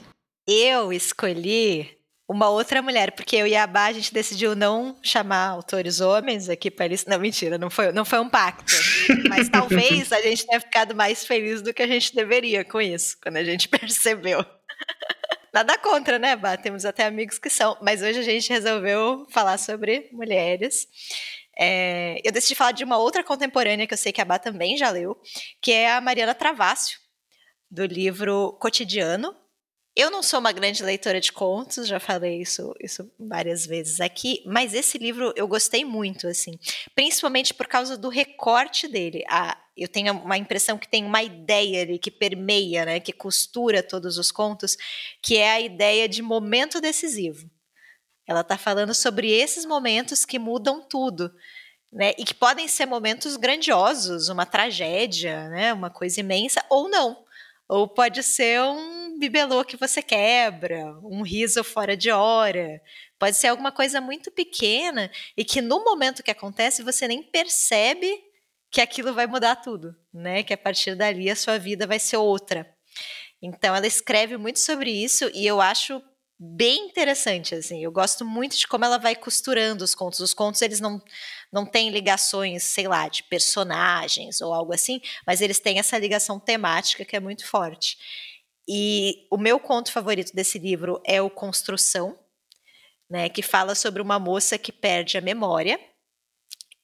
Eu escolhi uma outra mulher, porque eu e a Bá, a gente decidiu não chamar autores homens aqui para eles. Não, mentira, não foi, não foi um pacto. Mas talvez a gente tenha ficado mais feliz do que a gente deveria com isso, quando a gente percebeu. Nada contra, né, Bá? Temos até amigos que são. Mas hoje a gente resolveu falar sobre mulheres. É, eu decidi falar de uma outra contemporânea que eu sei que a Bá também já leu, que é a Mariana Travascio, do livro Cotidiano, eu não sou uma grande leitora de contos, já falei isso, isso várias vezes aqui, mas esse livro eu gostei muito, assim, principalmente por causa do recorte dele. A, eu tenho uma impressão que tem uma ideia ali que permeia, né, que costura todos os contos, que é a ideia de momento decisivo. Ela está falando sobre esses momentos que mudam tudo. Né, e que podem ser momentos grandiosos, uma tragédia, né, uma coisa imensa, ou não. Ou pode ser um bibelô que você quebra, um riso fora de hora. Pode ser alguma coisa muito pequena e que no momento que acontece você nem percebe que aquilo vai mudar tudo, né? Que a partir dali a sua vida vai ser outra. Então ela escreve muito sobre isso e eu acho bem interessante, assim. Eu gosto muito de como ela vai costurando os contos. Os contos, eles não, não têm ligações, sei lá, de personagens ou algo assim, mas eles têm essa ligação temática que é muito forte. E o meu conto favorito desse livro é o Construção, né, que fala sobre uma moça que perde a memória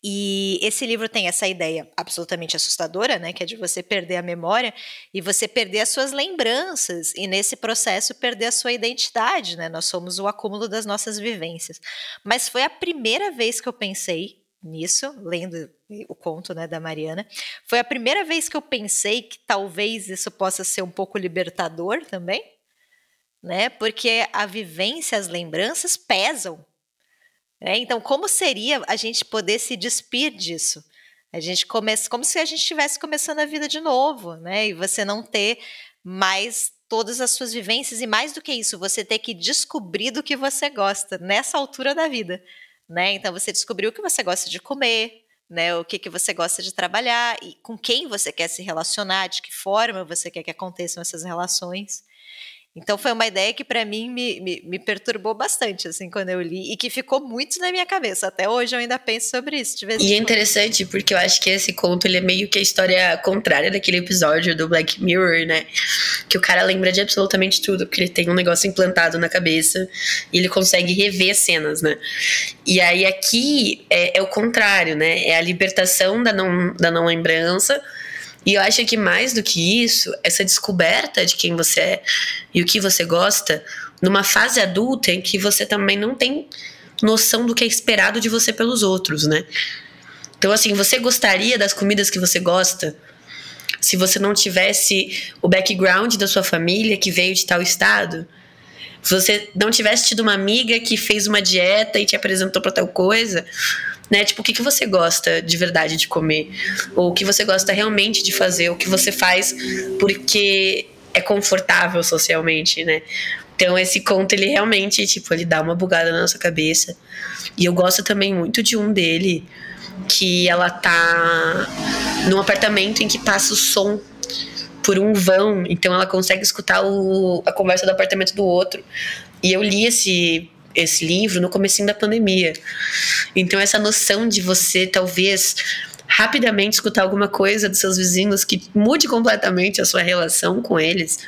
e esse livro tem essa ideia absolutamente assustadora, né, que é de você perder a memória e você perder as suas lembranças e nesse processo perder a sua identidade, né? Nós somos o acúmulo das nossas vivências. Mas foi a primeira vez que eu pensei nisso, lendo o conto, né, da Mariana. Foi a primeira vez que eu pensei que talvez isso possa ser um pouco libertador também, né? Porque a vivência, as lembranças pesam é, então, como seria a gente poder se despir disso? A gente começa como se a gente estivesse começando a vida de novo, né? E você não ter mais todas as suas vivências e mais do que isso, você ter que descobrir do que você gosta nessa altura da vida, né? Então você descobriu o que você gosta de comer, né? O que que você gosta de trabalhar e com quem você quer se relacionar, de que forma você quer que aconteçam essas relações. Então foi uma ideia que para mim me, me, me, perturbou bastante, assim, quando eu li, e que ficou muito na minha cabeça. Até hoje eu ainda penso sobre isso. De vez e é interessante porque eu acho que esse conto ele é meio que a história contrária daquele episódio do Black Mirror, né? Que o cara lembra de absolutamente tudo, porque ele tem um negócio implantado na cabeça e ele consegue rever cenas, né? E aí aqui é, é o contrário, né? É a libertação da não, da não lembrança e eu acho que mais do que isso, essa descoberta de quem você é e o que você gosta, numa fase adulta em que você também não tem noção do que é esperado de você pelos outros, né? Então, assim, você gostaria das comidas que você gosta se você não tivesse o background da sua família que veio de tal estado? Se você não tivesse tido uma amiga que fez uma dieta e te apresentou para tal coisa? né? Tipo, o que, que você gosta de verdade de comer? Ou o que você gosta realmente de fazer? O que você faz porque é confortável socialmente, né? Então esse conto ele realmente, tipo, ele dá uma bugada na nossa cabeça. E eu gosto também muito de um dele que ela tá num apartamento em que passa o som por um vão, então ela consegue escutar o, a conversa do apartamento do outro. E eu li esse esse livro no comecinho da pandemia. Então essa noção de você talvez rapidamente escutar alguma coisa dos seus vizinhos que mude completamente a sua relação com eles,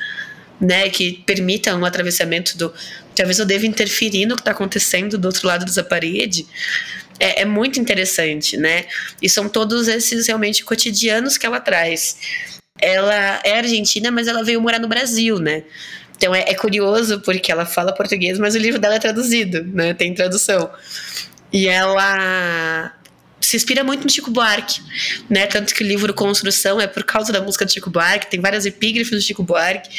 né, que permita um atravessamento do talvez eu deva interferir no que está acontecendo do outro lado da parede. É, é, muito interessante, né? E são todos esses realmente cotidianos que ela traz. Ela é argentina, mas ela veio morar no Brasil, né? Então é, é, curioso porque ela fala português, mas o livro dela é traduzido, né? Tem tradução. E ela se inspira muito no Chico Buarque, né? Tanto que o livro Construção é por causa da música do Chico Buarque, tem várias epígrafes do Chico Buarque.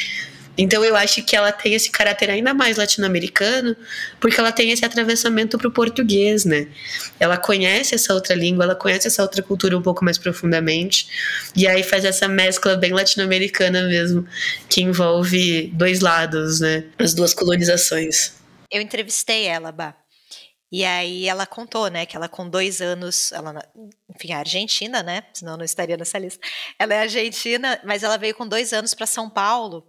Então eu acho que ela tem esse caráter ainda mais latino-americano, porque ela tem esse atravessamento para o português, né? Ela conhece essa outra língua, ela conhece essa outra cultura um pouco mais profundamente, e aí faz essa mescla bem latino-americana mesmo, que envolve dois lados, né? As duas colonizações. Eu entrevistei ela, Bah. E aí ela contou, né, que ela com dois anos, ela, enfim, é argentina, né, senão não estaria nessa lista. Ela é argentina, mas ela veio com dois anos para São Paulo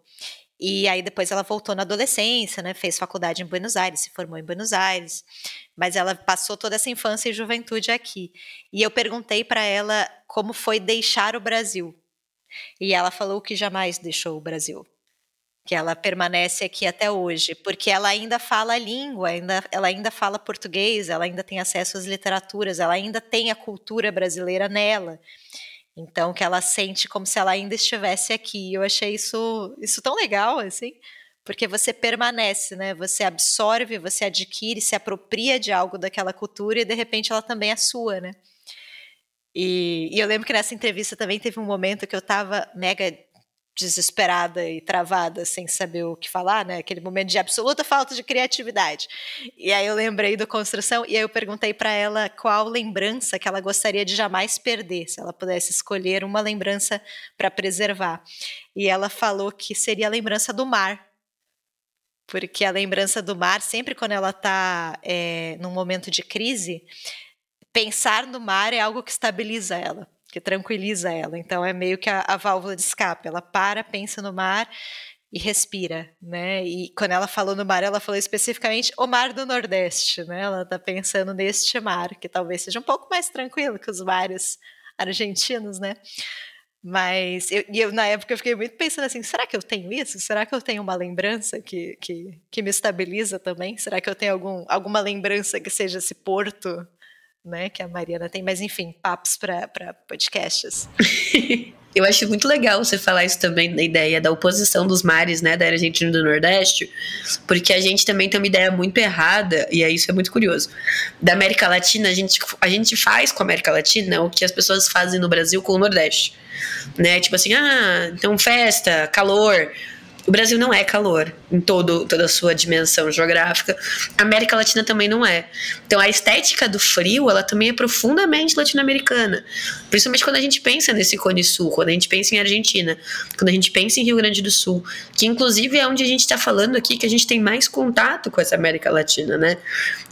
e aí depois ela voltou na adolescência, né? Fez faculdade em Buenos Aires, se formou em Buenos Aires, mas ela passou toda essa infância e juventude aqui. E eu perguntei para ela como foi deixar o Brasil. E ela falou que jamais deixou o Brasil. Que ela permanece aqui até hoje, porque ela ainda fala a língua, ainda, ela ainda fala português, ela ainda tem acesso às literaturas, ela ainda tem a cultura brasileira nela. Então, que ela sente como se ela ainda estivesse aqui. Eu achei isso, isso tão legal, assim, porque você permanece, né? Você absorve, você adquire, se apropria de algo daquela cultura e de repente ela também é sua, né? E, e eu lembro que nessa entrevista também teve um momento que eu estava mega desesperada e travada, sem saber o que falar, né? Aquele momento de absoluta falta de criatividade. E aí eu lembrei do construção e aí eu perguntei para ela qual lembrança que ela gostaria de jamais perder, se ela pudesse escolher uma lembrança para preservar. E ela falou que seria a lembrança do mar. Porque a lembrança do mar, sempre quando ela está é, num momento de crise, pensar no mar é algo que estabiliza ela que tranquiliza ela. Então é meio que a, a válvula de escape. Ela para, pensa no mar e respira, né? E quando ela falou no mar, ela falou especificamente o mar do Nordeste, né? Ela está pensando neste mar, que talvez seja um pouco mais tranquilo que os mares argentinos, né? Mas eu, eu, na época eu fiquei muito pensando assim, será que eu tenho isso? Será que eu tenho uma lembrança que, que, que me estabiliza também? Será que eu tenho algum, alguma lembrança que seja esse porto, né, que a Mariana tem? Mas enfim, papos para podcasts. Eu acho muito legal você falar isso também da ideia da oposição dos mares, né, da Argentina e do Nordeste, porque a gente também tem uma ideia muito errada, e isso é muito curioso. Da América Latina, a gente, a gente faz com a América Latina o que as pessoas fazem no Brasil com o Nordeste. Né? Tipo assim, ah, então festa, calor, o Brasil não é calor em todo, toda a sua dimensão geográfica. A América Latina também não é. Então a estética do frio, ela também é profundamente latino-americana. Principalmente quando a gente pensa nesse Cone Sul, quando a gente pensa em Argentina, quando a gente pensa em Rio Grande do Sul, que inclusive é onde a gente está falando aqui que a gente tem mais contato com essa América Latina, né?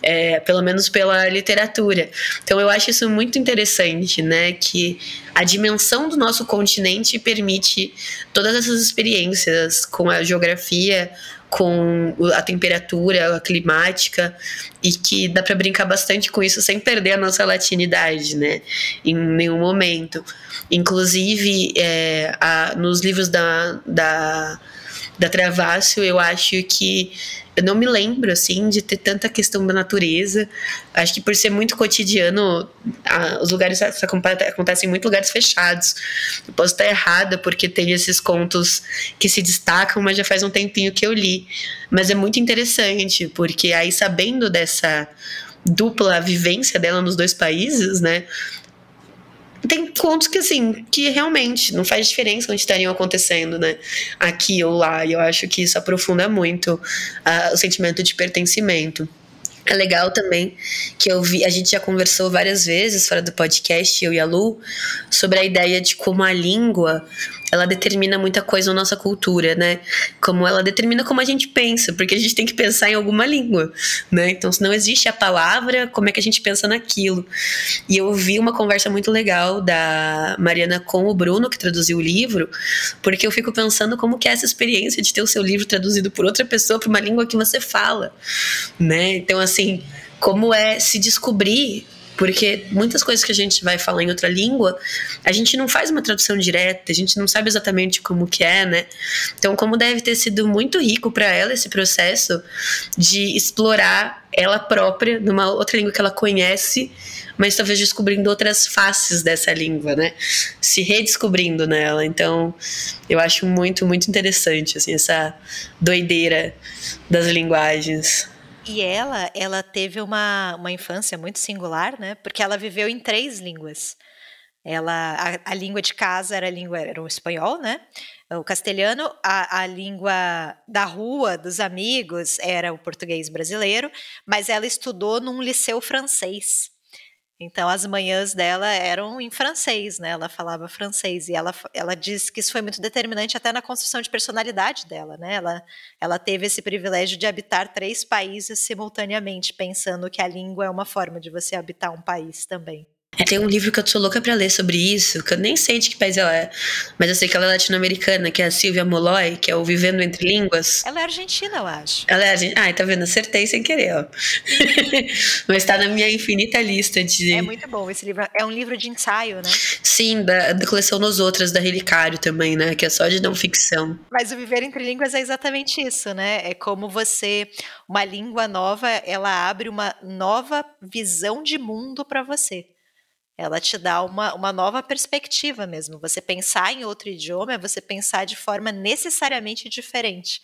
É, pelo menos pela literatura. Então eu acho isso muito interessante, né? Que a dimensão do nosso continente permite todas essas experiências com a geografia, com a temperatura a climática e que dá para brincar bastante com isso sem perder a nossa latinidade, né? Em nenhum momento. Inclusive, é, a, nos livros da, da, da Travascio, eu acho que eu não me lembro, assim, de ter tanta questão da natureza. Acho que por ser muito cotidiano, a, os lugares acontecem em muitos lugares fechados. Eu posso estar errada, porque tem esses contos que se destacam, mas já faz um tempinho que eu li. Mas é muito interessante, porque aí sabendo dessa dupla vivência dela nos dois países, né? Tem contos que, assim, que realmente não faz diferença onde estariam acontecendo, né? Aqui ou lá. E eu acho que isso aprofunda muito uh, o sentimento de pertencimento. É legal também que eu vi, a gente já conversou várias vezes fora do podcast, eu e a Lu, sobre a ideia de como a língua ela determina muita coisa na nossa cultura, né? Como ela determina como a gente pensa, porque a gente tem que pensar em alguma língua, né? Então, se não existe a palavra, como é que a gente pensa naquilo? E eu vi uma conversa muito legal da Mariana com o Bruno, que traduziu o livro, porque eu fico pensando como que é essa experiência de ter o seu livro traduzido por outra pessoa para uma língua que você fala, né? Então, assim, como é se descobrir porque muitas coisas que a gente vai falar em outra língua, a gente não faz uma tradução direta, a gente não sabe exatamente como que é, né? Então, como deve ter sido muito rico para ela esse processo de explorar ela própria numa outra língua que ela conhece, mas talvez descobrindo outras faces dessa língua, né? Se redescobrindo nela. Então, eu acho muito, muito interessante assim essa doideira das linguagens. E ela, ela teve uma, uma infância muito singular, né? Porque ela viveu em três línguas. Ela, a, a língua de casa era a língua era o espanhol, né? O castelhano, a, a língua da rua, dos amigos, era o português brasileiro, mas ela estudou num liceu francês. Então as manhãs dela eram em francês, né? Ela falava francês e ela, ela disse que isso foi muito determinante até na construção de personalidade dela, né? Ela, ela teve esse privilégio de habitar três países simultaneamente, pensando que a língua é uma forma de você habitar um país também. É, tem um livro que eu sou louca pra ler sobre isso, que eu nem sei de que país ela é, mas eu sei que ela é latino-americana, que é a Silvia Molloy, que é o Vivendo Entre Línguas. Ela é argentina, eu acho. Ela é argentina. Ah, tá vendo? Acertei sem querer, ó. mas tá na minha infinita lista de. É muito bom esse livro. É um livro de ensaio, né? Sim, da, da coleção Nos Outras, da Relicário também, né? Que é só de não ficção. Mas o Viver Entre Línguas é exatamente isso, né? É como você. Uma língua nova, ela abre uma nova visão de mundo para você. Ela te dá uma, uma nova perspectiva mesmo. Você pensar em outro idioma é você pensar de forma necessariamente diferente.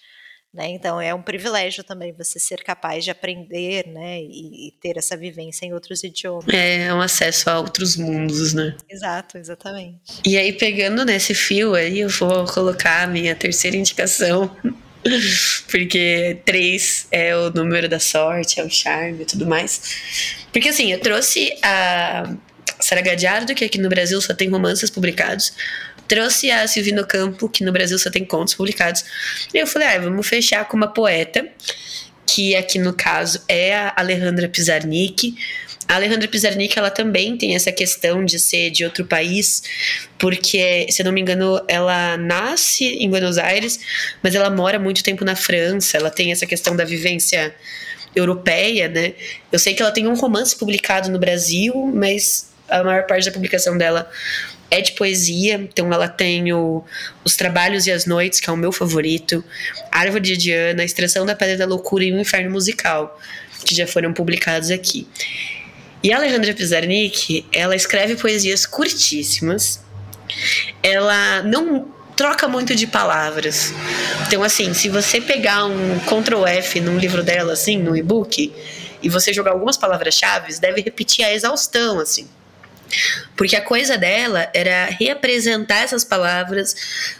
Né? Então é um privilégio também você ser capaz de aprender né? E, e, ter essa vivência em outros idiomas. É, é um acesso a outros mundos, né? Exato, exatamente. E aí, pegando nesse fio aí, eu vou colocar a minha terceira indicação. Porque três é o número da sorte, é o charme e tudo mais. Porque assim, eu trouxe a Sara Gadiardo, que aqui no Brasil só tem romances publicados. Trouxe a Silvino Campo, que no Brasil só tem contos publicados. E eu falei, ah, vamos fechar com uma poeta, que aqui no caso é a Alejandra Pizarnik, A Alejandra Pizarnik, ela também tem essa questão de ser de outro país, porque, se eu não me engano, ela nasce em Buenos Aires, mas ela mora muito tempo na França, ela tem essa questão da vivência europeia, né? Eu sei que ela tem um romance publicado no Brasil, mas a maior parte da publicação dela é de poesia, então ela tem o, Os Trabalhos e as Noites, que é o meu favorito, Árvore de Diana, Extração da Pedra da Loucura e O Inferno Musical, que já foram publicados aqui. E a Alejandra Pizarnik, ela escreve poesias curtíssimas, ela não troca muito de palavras. Então, assim, se você pegar um Ctrl F num livro dela, assim, no e-book, e você jogar algumas palavras-chave, deve repetir a exaustão, assim. Porque a coisa dela era reapresentar essas palavras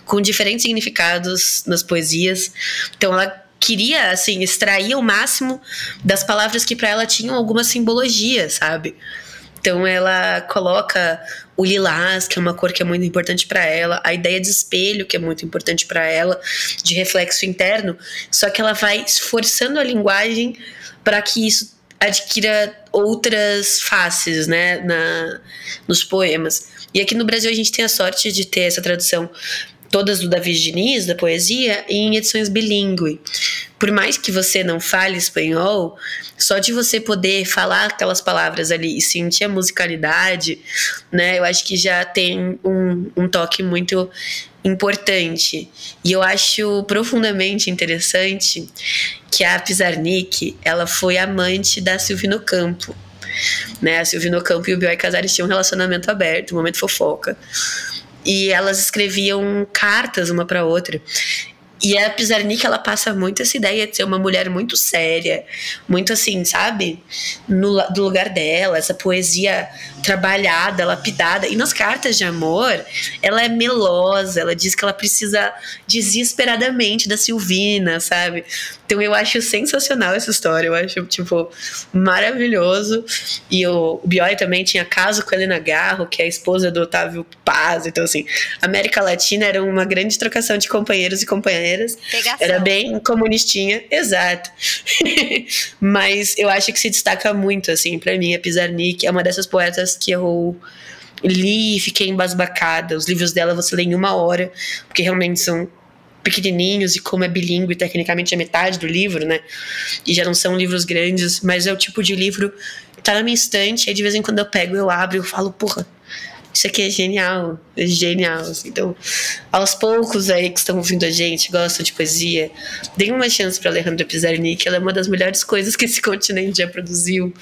com diferentes significados nas poesias. Então ela queria assim extrair o máximo das palavras que para ela tinham alguma simbologia, sabe? Então ela coloca o lilás, que é uma cor que é muito importante para ela, a ideia de espelho, que é muito importante para ela, de reflexo interno, só que ela vai esforçando a linguagem para que isso adquira outras faces, né, na, nos poemas. E aqui no Brasil a gente tem a sorte de ter essa tradução todas do Davi Diniz, da poesia, em edições bilíngue. Por mais que você não fale espanhol, só de você poder falar aquelas palavras ali e sentir a musicalidade, né, eu acho que já tem um, um toque muito importante. E eu acho profundamente interessante que a Pizarnik, ela foi amante da Silvino Campo. Né? A Silvino Campo e o Bioy Casares tinham um relacionamento aberto, um momento fofoca. E elas escreviam cartas uma para outra. E a Pizarnik, ela passa muito essa ideia de ser uma mulher muito séria, muito assim, sabe? No, do lugar dela, essa poesia trabalhada, lapidada. E nas cartas de amor, ela é melosa, ela diz que ela precisa desesperadamente da Silvina, sabe? Então eu acho sensacional essa história, eu acho, tipo, maravilhoso. E o Bioy também tinha caso com a Helena Garro, que é a esposa do Otávio Paz. Então, assim, América Latina era uma grande trocação de companheiros e companheiras. Pegação. Era bem comunistinha, exato. Mas eu acho que se destaca muito, assim, para mim, a Pizarnik é uma dessas poetas que eu li e fiquei embasbacada. Os livros dela você lê em uma hora, porque realmente são pequenininhos e como é bilíngue, tecnicamente é metade do livro, né? E já não são livros grandes, mas é o tipo de livro que tá na minha estante, aí de vez em quando eu pego, eu abro e falo, porra, isso aqui é genial, é genial. Então, aos poucos aí que estão ouvindo a gente, gostam de poesia, deem uma chance para Alejandra Pizarnik, ela é uma das melhores coisas que esse continente já produziu.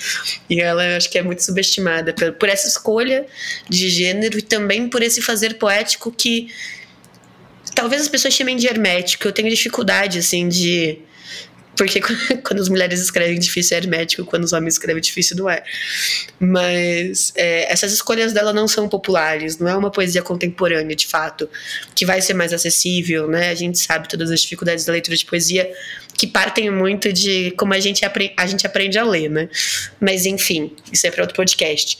E ela acho que é muito subestimada por, por essa escolha de gênero e também por esse fazer poético que talvez as pessoas chamem de hermético. Eu tenho dificuldade, assim, de. Porque quando as mulheres escrevem difícil é hermético, quando os homens escrevem difícil não é. Mas é, essas escolhas dela não são populares, não é uma poesia contemporânea, de fato, que vai ser mais acessível, né? A gente sabe todas as dificuldades da leitura de poesia que partem muito de como a gente, a gente aprende a ler, né? Mas enfim, isso é para outro podcast.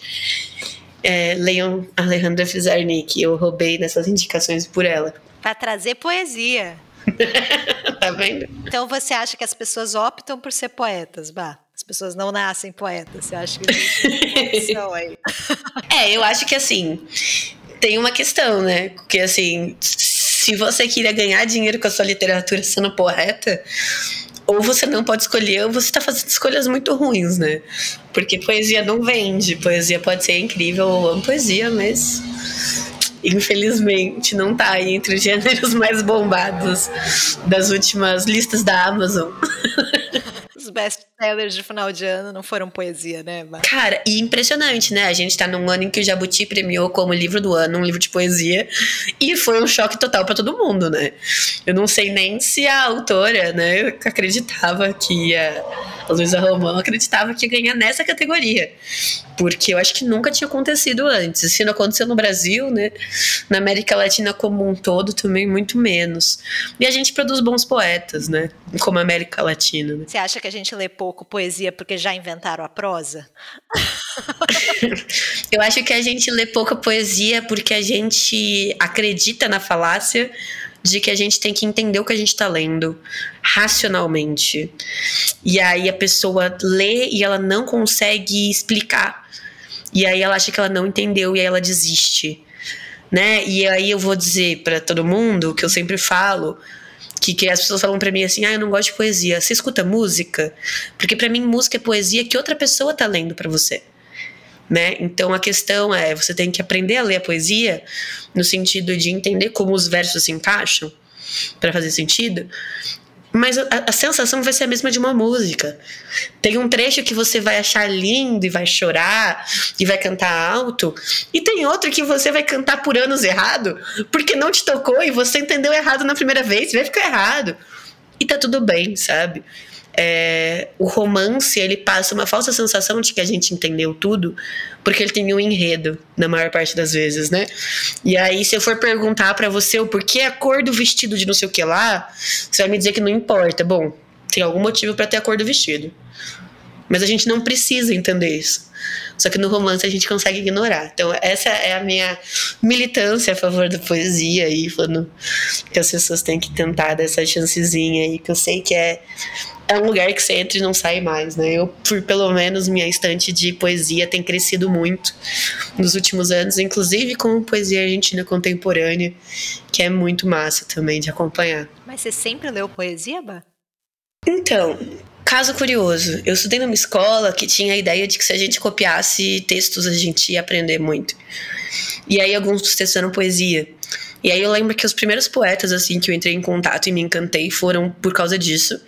É, leiam Alejandra Fizarnik, eu roubei nessas indicações por ela para trazer poesia. tá vendo? Então você acha que as pessoas optam por ser poetas, Bah? As pessoas não nascem poetas. Você acha que existe uma aí? é, eu acho que assim tem uma questão, né? Porque assim, se você queria ganhar dinheiro com a sua literatura sendo poeta, ou você não pode escolher, ou você está fazendo escolhas muito ruins, né? Porque poesia não vende. Poesia pode ser incrível, ou amo poesia, mas infelizmente, não tá aí entre os gêneros mais bombados das últimas listas da Amazon. Os best-sellers de final de ano não foram poesia, né? Mas... Cara, e impressionante, né? A gente tá num ano em que o Jabuti premiou como livro do ano um livro de poesia e foi um choque total para todo mundo, né? Eu não sei nem se a autora, né, acreditava que ia a Luísa Romão acreditava que ia ganhar nessa categoria. Porque eu acho que nunca tinha acontecido antes. Se não aconteceu no Brasil, né? Na América Latina como um todo, também muito menos. E a gente produz bons poetas, né? Como a América Latina. Né? Você acha que a gente lê pouco poesia porque já inventaram a prosa? eu acho que a gente lê pouca poesia porque a gente acredita na falácia de que a gente tem que entender o que a gente está lendo racionalmente. E aí a pessoa lê e ela não consegue explicar. E aí ela acha que ela não entendeu e aí ela desiste. Né? E aí eu vou dizer para todo mundo que eu sempre falo que, que as pessoas falam para mim assim: "Ah, eu não gosto de poesia". Você escuta música? Porque para mim música é poesia que outra pessoa tá lendo para você né? Então a questão é, você tem que aprender a ler a poesia no sentido de entender como os versos se encaixam para fazer sentido. Mas a, a, sensação vai ser a mesma de uma música. Tem um trecho que você vai achar lindo e vai chorar e vai cantar alto, e tem outro que você vai cantar por anos errado, porque não te tocou e você entendeu errado na primeira vez, vai ficar errado. E tá tudo bem, sabe? É, o romance ele passa uma falsa sensação de que a gente entendeu tudo, porque ele tem um enredo, na maior parte das vezes, né? E aí, se eu for perguntar para você o porquê a cor do vestido de não sei o que lá, você vai me dizer que não importa. Bom, tem algum motivo para ter a cor do vestido. Mas a gente não precisa entender isso. Só que no romance a gente consegue ignorar. Então, essa é a minha militância a favor da poesia aí, falando que as pessoas têm que tentar dar essa chancezinha aí, que eu sei que é é um lugar que você entra e não sai mais, né? Eu, por pelo menos, minha estante de poesia tem crescido muito nos últimos anos, inclusive com poesia argentina contemporânea, que é muito massa também de acompanhar. Mas você sempre leu poesia, Bah? Então, caso curioso, eu estudei numa escola que tinha a ideia de que se a gente copiasse textos, a gente ia aprender muito. E aí alguns dos textos eram poesia. E aí eu lembro que os primeiros poetas, assim, que eu entrei em contato e me encantei foram por causa disso.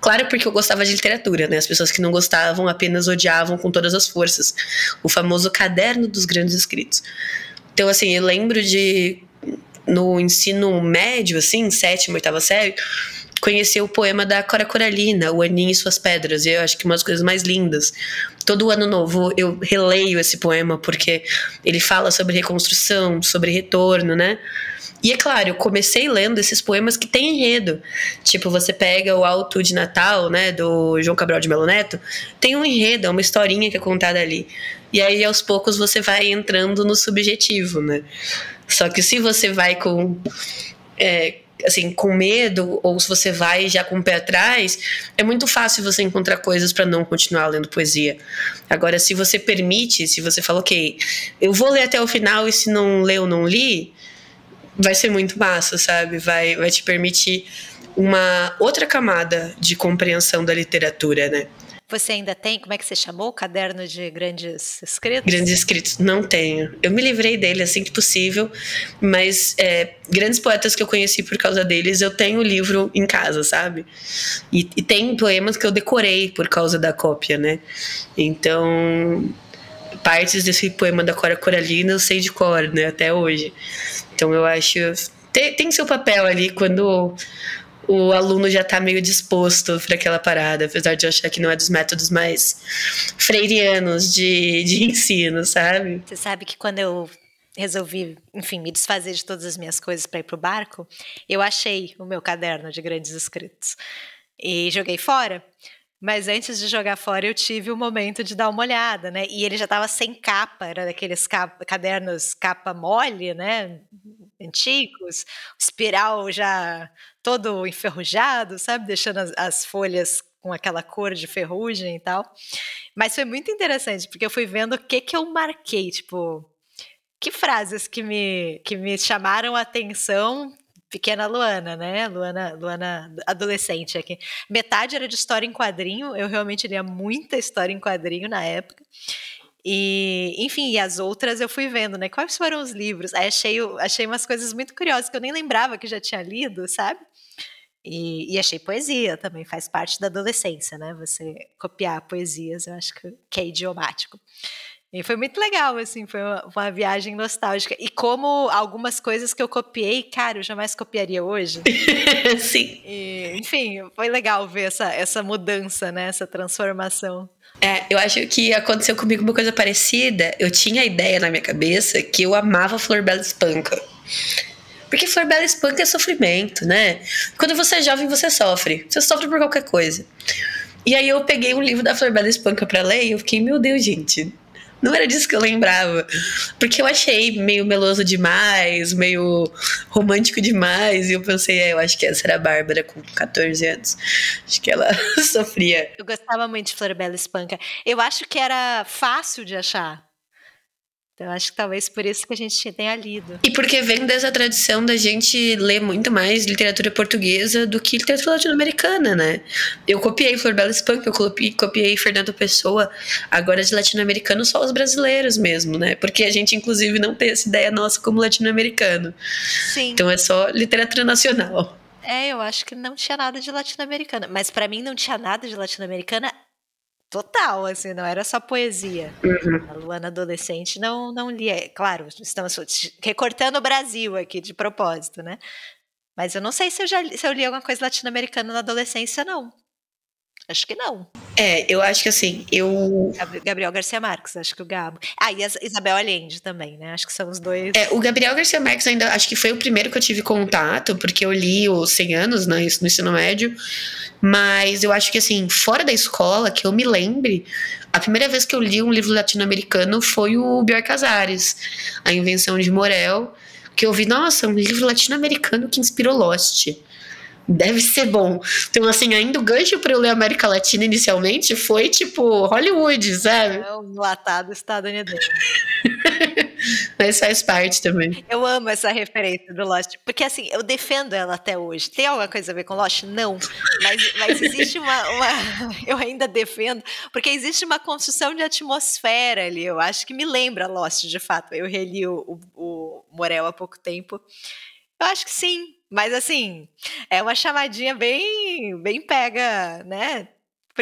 Claro, porque eu gostava de literatura, né? As pessoas que não gostavam apenas odiavam com todas as forças. O famoso caderno dos grandes escritos. Então, assim, eu lembro de no ensino médio, assim, sétima, oitava série, conhecer o poema da Cora Coralina, O Aninho e Suas Pedras, e eu acho que uma das coisas mais lindas. Todo ano novo eu releio esse poema porque ele fala sobre reconstrução, sobre retorno, né? E é claro, eu comecei lendo esses poemas que têm enredo. Tipo, você pega o Alto de Natal, né, do João Cabral de Melo Neto, tem um enredo, é uma historinha que é contada ali. E aí, aos poucos, você vai entrando no subjetivo, né? Só que se você vai com. É, assim, com medo, ou se você vai já com o pé atrás, é muito fácil você encontrar coisas para não continuar lendo poesia. Agora, se você permite, se você fala, ok, eu vou ler até o final e se não ler ou não li, vai ser muito massa, sabe? Vai, vai te permitir uma outra camada de compreensão da literatura, né? Você ainda tem, como é que você chamou? O caderno de grandes escritos? Grandes escritos, não tenho. Eu me livrei dele assim que possível, mas é, grandes poetas que eu conheci por causa deles, eu tenho o livro em casa, sabe? E, e tem poemas que eu decorei por causa da cópia, né? Então, partes desse poema da Cora Coralina eu sei de cor, né? Até hoje. Então eu acho. Tem, tem seu papel ali quando o aluno já está meio disposto para aquela parada, apesar de eu achar que não é dos métodos mais freirianos de, de ensino, sabe? Você sabe que quando eu resolvi, enfim, me desfazer de todas as minhas coisas para ir pro barco, eu achei o meu caderno de grandes escritos e joguei fora. Mas antes de jogar fora, eu tive o momento de dar uma olhada, né? E ele já estava sem capa, era daqueles capa, cadernos capa mole, né? Antigos, espiral já todo enferrujado, sabe? Deixando as, as folhas com aquela cor de ferrugem e tal. Mas foi muito interessante, porque eu fui vendo o que que eu marquei, tipo, que frases que me, que me chamaram a atenção pequena Luana, né? Luana, Luana adolescente aqui. Metade era de história em quadrinho, eu realmente lia muita história em quadrinho na época. E, enfim, e as outras eu fui vendo, né? Quais foram os livros? Aí achei, achei umas coisas muito curiosas que eu nem lembrava que já tinha lido, sabe? E, e, achei poesia também, faz parte da adolescência, né? Você copiar poesias, eu acho que, que é idiomático. E foi muito legal, assim, foi uma, uma, viagem nostálgica. E como algumas coisas que eu copiei, cara, eu jamais copiaria hoje. Sim. E, enfim, foi legal ver essa, essa mudança, né? Essa transformação. É, eu acho que aconteceu comigo uma coisa parecida. Eu tinha a ideia na minha cabeça que eu amava Flor Bela Espanca. Porque Flor Bela Espanca é sofrimento, né? Quando você é jovem, você sofre. Você sofre por qualquer coisa. E aí eu peguei um livro da Flor Bela Espanca pra ler e eu fiquei, meu Deus, gente, não era disso que eu lembrava. Porque eu achei meio meloso demais, meio romântico demais. E eu pensei, é, eu acho que essa era a Bárbara com 14 anos. Acho que ela sofria. Eu gostava muito de Floribela Espanca. Eu acho que era fácil de achar. Então, acho que talvez por isso que a gente tenha lido. E porque vem dessa tradição da gente ler muito mais literatura portuguesa do que literatura latino-americana, né? Eu copiei Flor Bela Espanca, eu copiei, copiei Fernando Pessoa, agora de latino-americano só os brasileiros mesmo, né? Porque a gente, inclusive, não tem essa ideia nossa como latino-americano. Sim. Então é só literatura nacional. É, eu acho que não tinha nada de latino-americana. Mas para mim não tinha nada de latino-americana total, assim, não era só poesia. Uhum. A Luana adolescente não, não lia. Claro, estamos recortando o Brasil aqui de propósito, né? Mas eu não sei se eu já se eu li alguma coisa latino-americana na adolescência, não. Acho que não. É, eu acho que assim, eu. Gabriel Garcia Marques, acho que o Gabo. Ah, e a Isabel Allende também, né? Acho que são os dois. É, o Gabriel Garcia Marques ainda acho que foi o primeiro que eu tive contato, porque eu li os 100 anos né, no ensino médio. Mas eu acho que assim, fora da escola, que eu me lembre, a primeira vez que eu li um livro latino-americano foi o Bior Casares, A Invenção de Morel, que eu vi, nossa, um livro latino-americano que inspirou Lost deve ser bom. Então, assim, ainda o gancho para eu ler América Latina inicialmente foi tipo Hollywood, sabe? É um latado estadunidense. Mas faz parte também. Eu amo essa referência do Lost. Porque, assim, eu defendo ela até hoje. Tem alguma coisa a ver com Lost? Não. Mas, mas existe uma, uma. Eu ainda defendo. Porque existe uma construção de atmosfera ali. Eu acho que me lembra Lost, de fato. Eu reli o, o, o Morel há pouco tempo. Eu acho que sim. Mas assim, é uma chamadinha bem, bem pega, né?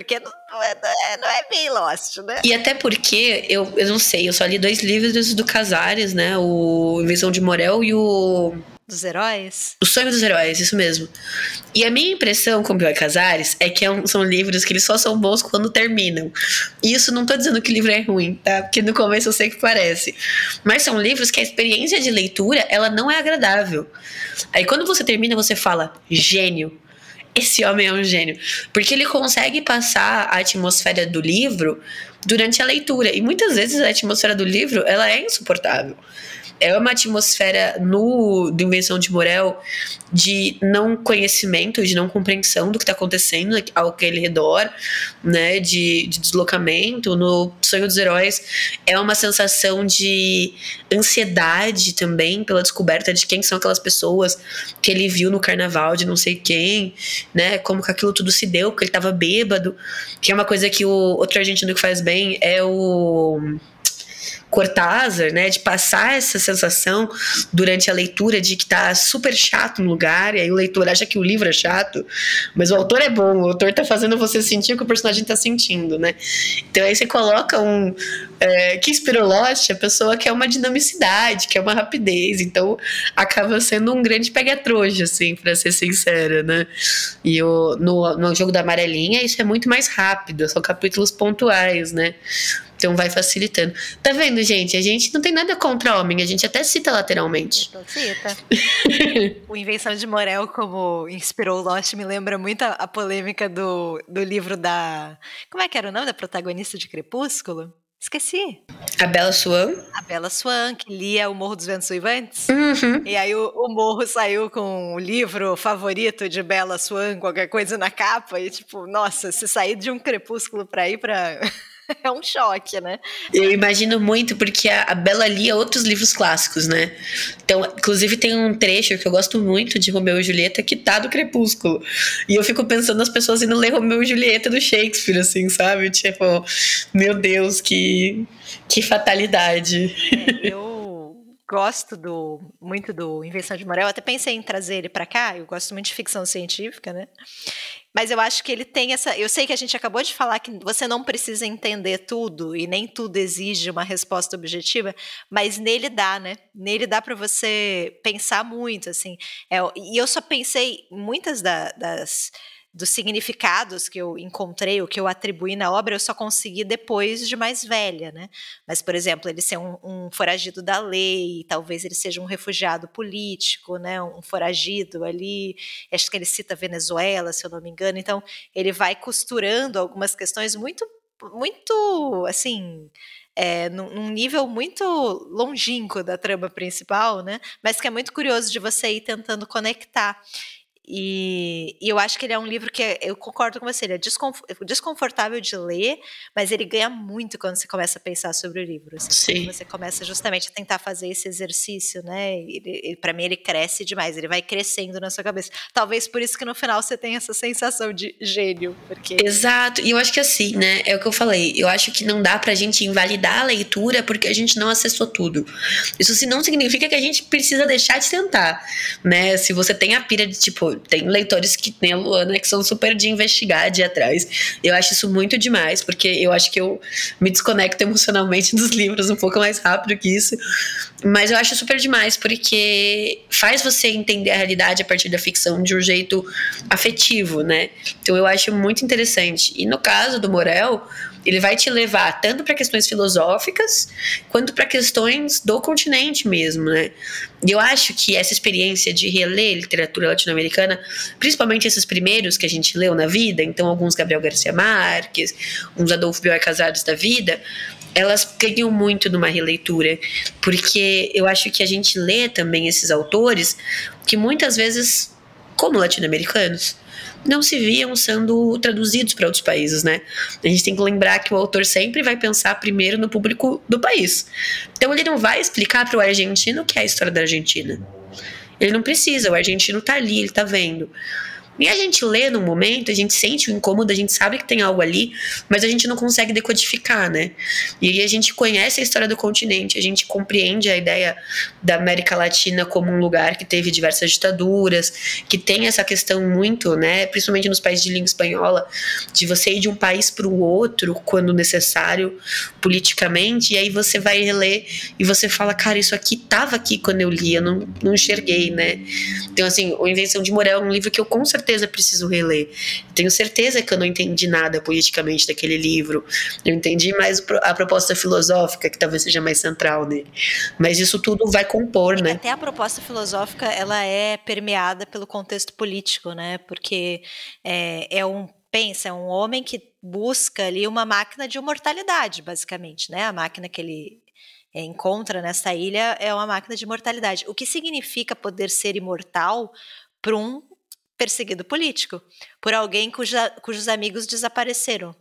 Porque não, não, é, não é bem Lost, né? E até porque, eu, eu não sei, eu só li dois livros do Casares, né? O Visão de Morel e o dos heróis? O Sonho dos Heróis, isso mesmo. E a minha impressão com Bioy Casares é que é são livros que eles só são bons quando terminam. E isso não tô dizendo que o livro é ruim, tá? Porque no começo eu sei que parece. Mas são livros que a experiência de leitura, ela não é agradável. Aí quando você termina, você fala, gênio. Esse homem é um gênio. Porque ele consegue passar a atmosfera do livro durante a leitura. E muitas vezes a atmosfera do livro, ela é insuportável é uma atmosfera no do Invenção de Morel de não conhecimento, de não compreensão do que está acontecendo ao aquele redor, né, de, de, deslocamento. No Sonho dos Heróis é uma sensação de ansiedade também pela descoberta de quem são aquelas pessoas que ele viu no carnaval de não sei quem, né, como que aquilo tudo se deu, porque ele estava bêbado, que é uma coisa que o outro argentino que faz bem é o Cortázar, né, de passar essa sensação durante a leitura de que tá super chato no lugar, e aí o leitor acha que o livro é chato, mas o autor é bom, o autor tá fazendo você sentir o que o personagem tá sentindo, né? Então aí você coloca um. É, que inspirou Lost, a pessoa quer uma dinamicidade, quer uma rapidez, então acaba sendo um grande pega-trouxa, assim, pra ser sincera, né? E o, no, no jogo da amarelinha, isso é muito mais rápido, são capítulos pontuais, né? Então vai facilitando. Tá vendo, gente? A gente não tem nada contra homem, a gente até cita lateralmente. Cita. o Invenção de Morel, como inspirou Lost, me lembra muito a, a, polêmica do, do livro da. Como é que era o nome da protagonista de Crepúsculo? Esqueci. A Bela Swan. A Bela Swan, que lia O Morro dos Ventos Uivantes. Uhum. E aí o, o, Morro saiu com o livro favorito de Bela Swan, qualquer coisa na capa. E tipo, nossa, se sair de um crepúsculo pra ir pra. é um choque, né? Eu imagino muito, porque a, Bela lia outros livros clássicos, né? Então, inclusive, tem um trecho que eu gosto muito de Romeu e Julieta que tá do Crepúsculo. E eu fico pensando nas pessoas indo ler Romeu e Julieta do Shakespeare, assim, sabe? Tipo, meu Deus, que, que fatalidade. É, eu gosto do, muito do Invenção de Morel, até pensei em trazer ele para cá, eu gosto muito de ficção científica, né? Mas eu acho que ele tem essa. Eu sei que a gente acabou de falar que você não precisa entender tudo e nem tudo exige uma resposta objetiva, mas nele dá, né? Nele dá para você pensar muito, assim. É, e eu só pensei muitas da, das dos significados que eu encontrei, o que eu atribuí na obra, eu só consegui depois de mais velha, né? Mas, por exemplo, ele ser um, um foragido da lei, talvez ele seja um refugiado político, né? Um foragido ali, acho que ele cita Venezuela, se eu não me engano. Então, ele vai costurando algumas questões muito muito, assim, é, num, nível muito longínquo da trama principal, né? Mas que é muito curioso de você ir tentando conectar. E, e, eu acho que ele é um livro que é, eu concordo com você, ele é desconfortável de ler, mas ele ganha muito quando você começa a pensar sobre o livro. Assim, Sim. Você começa justamente a tentar fazer esse exercício, né? Para mim, ele cresce demais, ele vai crescendo na sua cabeça. Talvez por isso que no final você tenha essa sensação de gênio. Porque... Exato, e eu acho que assim, né? É o que eu falei. Eu acho que não dá pra gente invalidar a leitura porque a gente não acessou tudo. Isso não significa que a gente precisa deixar de tentar, né? Se você tem a pira de tipo, tem leitores que nem a Luana que são super de investigar, de ir atrás. Eu acho isso muito demais, porque eu acho que eu me desconecto emocionalmente dos livros um pouco mais rápido que isso. Mas eu acho super demais, porque faz você entender a realidade a partir da ficção de um jeito afetivo, né? Então eu acho muito interessante. E no caso do Morel, ele vai te levar tanto para questões filosóficas quanto para questões do continente mesmo, né? E eu acho que essa experiência de reler literatura latino-americana, principalmente esses primeiros que a gente leu na vida, então alguns Gabriel Garcia Marques, uns Adolfo Bioy Casares da vida, elas ganham muito numa releitura, porque eu acho que a gente lê também esses autores que muitas vezes, como latino-americanos, não se viam sendo traduzidos para outros países, né? A gente tem que lembrar que o autor sempre vai pensar primeiro no público do país. Então ele não vai explicar para o argentino o que é a história da Argentina. Ele não precisa, o argentino tá ali, ele tá vendo. E a gente lê no momento, a gente sente o incômodo, a gente sabe que tem algo ali, mas a gente não consegue decodificar, né? E aí a gente conhece a história do continente, a gente compreende a ideia da América Latina como um lugar que teve diversas ditaduras, que tem essa questão muito, né, principalmente nos países de língua espanhola, de você ir de um país para o outro quando necessário politicamente, e aí você vai reler e você fala, cara, isso aqui tava aqui quando eu li, eu não, não enxerguei, né? Então, assim, O Invenção de Morel é um livro que eu com certeza certeza preciso reler. Tenho certeza que eu não entendi nada politicamente daquele livro. Eu entendi mais a proposta filosófica, que talvez seja mais central nele. Mas isso tudo vai compor, né? Até a proposta filosófica, ela é permeada pelo contexto político, né? Porque é, é um pensa, é um homem que busca ali uma máquina de imortalidade, basicamente, né? A máquina que ele é, encontra nessa ilha é uma máquina de imortalidade. O que significa poder ser imortal para um perseguido político por alguém cuja, cujos amigos desapareceram.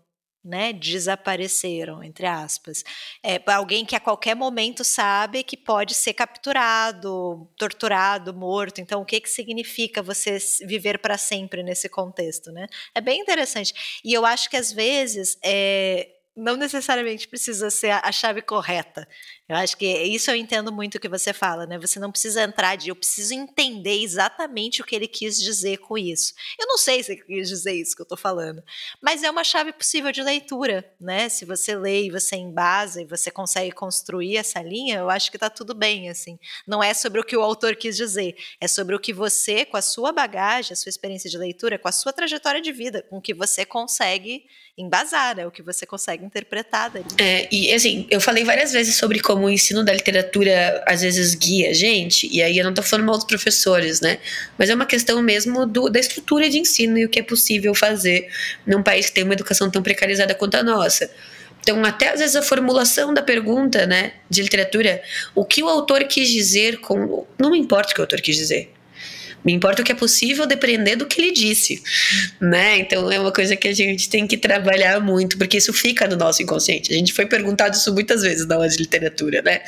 Né, desapareceram, entre aspas. É, alguém que a qualquer momento sabe que pode ser capturado, torturado, morto. Então, o que, que significa você viver para sempre nesse contexto? Né? É bem interessante. E eu acho que, às vezes, é, não necessariamente precisa ser a chave correta. Eu acho que isso eu entendo muito o que você fala, né? Você não precisa entrar de eu preciso entender exatamente o que ele quis dizer com isso. Eu não sei se ele quis dizer isso que eu estou falando, mas é uma chave possível de leitura, né? Se você lê e você embasa e você consegue construir essa linha, eu acho que está tudo bem, assim. Não é sobre o que o autor quis dizer, é sobre o que você, com a sua bagagem, a sua experiência de leitura, com a sua trajetória de vida, com o que você consegue embasar, né? O que você consegue interpretar dali. É, e assim, eu falei várias vezes sobre como como o ensino da literatura às vezes guia a gente, e aí eu não tô falando mal dos professores, né? Mas é uma questão mesmo do, da estrutura de ensino e o que é possível fazer num país que tem uma educação tão precarizada quanto a nossa. Então, até às vezes a formulação da pergunta, né, de literatura, o que o autor quis dizer com. Não me importa o que o autor quis dizer. Me importa o que é possível depender do que ele disse, né? Então é uma coisa que a gente tem que trabalhar muito, porque isso fica no nosso inconsciente. A gente foi perguntado isso muitas vezes na aula de literatura, né?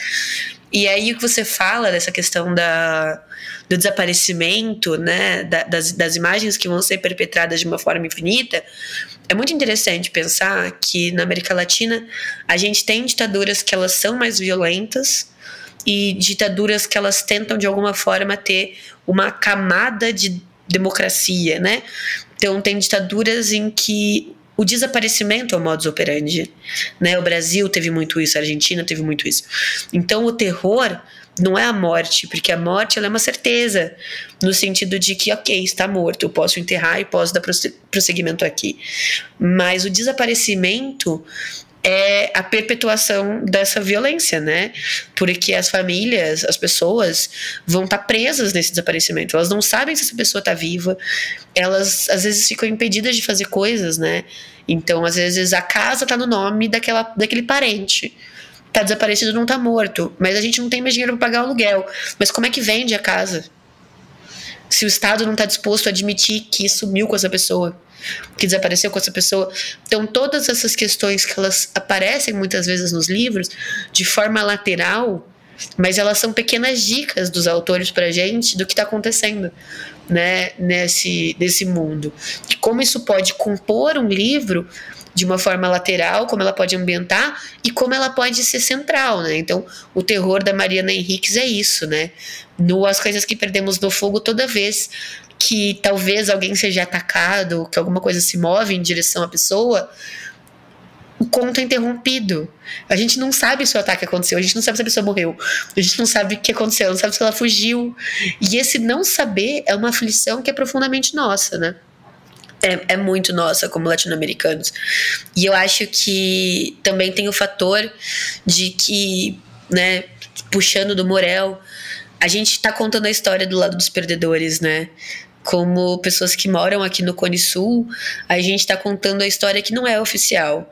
E aí o que você fala dessa questão da, do desaparecimento, né, da, das, das imagens que vão ser perpetradas de uma forma infinita, é muito interessante pensar que na América Latina a gente tem ditaduras que elas são mais violentas e ditaduras que elas tentam de alguma forma ter uma camada de democracia, né? Então tem ditaduras em que o desaparecimento é o modus operandi, né? O Brasil teve muito isso, a Argentina teve muito isso. Então o terror não é a morte, porque a morte é uma certeza, no sentido de que, ok, está morto, eu posso enterrar e posso dar prosseguimento aqui. Mas o desaparecimento é a perpetuação dessa violência, né? Porque as famílias, as pessoas vão estar tá presas nesse desaparecimento. Elas não sabem se essa pessoa está viva. Elas às vezes ficam impedidas de fazer coisas, né? Então, às vezes a casa está no nome daquela, daquele parente. Tá desaparecido, não tá morto, mas a gente não tem mais dinheiro para pagar o aluguel. Mas como é que vende a casa? Se o Estado não está disposto a admitir que sumiu com essa pessoa? que desapareceu com essa pessoa. Então, todas essas questões que elas aparecem muitas vezes nos livros de forma lateral, mas elas são pequenas dicas dos autores para gente do que está acontecendo, né, nesse nesse mundo. E como isso pode compor um livro de uma forma lateral, como ela pode ambientar e como ela pode ser central, né? Então, o terror da Mariana Henriques é isso, né? No As Coisas que Perdemos no Fogo, toda vez que talvez alguém seja atacado, que alguma coisa se move em direção à pessoa, o conto é interrompido. A gente não sabe se o ataque aconteceu, a gente não sabe se a pessoa morreu, a gente não sabe o que aconteceu, não sabe se ela fugiu. E esse não saber é uma aflição que é profundamente nossa, né? É, é muito nossa como latino-americanos. E eu acho que também tem o fator de que, né, puxando do Morel, a gente está contando a história do lado dos perdedores, né? como pessoas que moram aqui no Cone Sul, a gente está contando a história que não é oficial.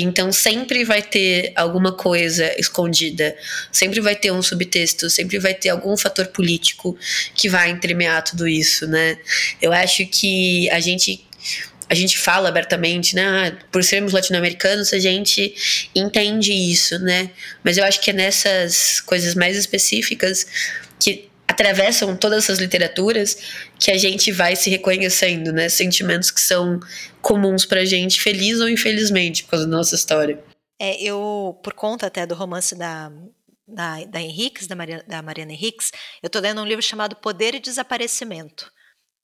Então sempre vai ter alguma coisa escondida, sempre vai ter um subtexto, sempre vai ter algum fator político que vai entremear tudo isso, né? Eu acho que a gente a gente fala abertamente, né? Ah, por sermos latino-americanos, a gente entende isso, né? Mas eu acho que é nessas coisas mais específicas que atravessam todas essas literaturas que a gente vai se reconhecendo, né? Sentimentos que são comuns pra gente, feliz ou infelizmente, por causa da nossa história. É, eu, por conta até do romance da, da, da Henriques, da, Maria, da Mariana Henriques, eu tô lendo um livro chamado Poder e Desaparecimento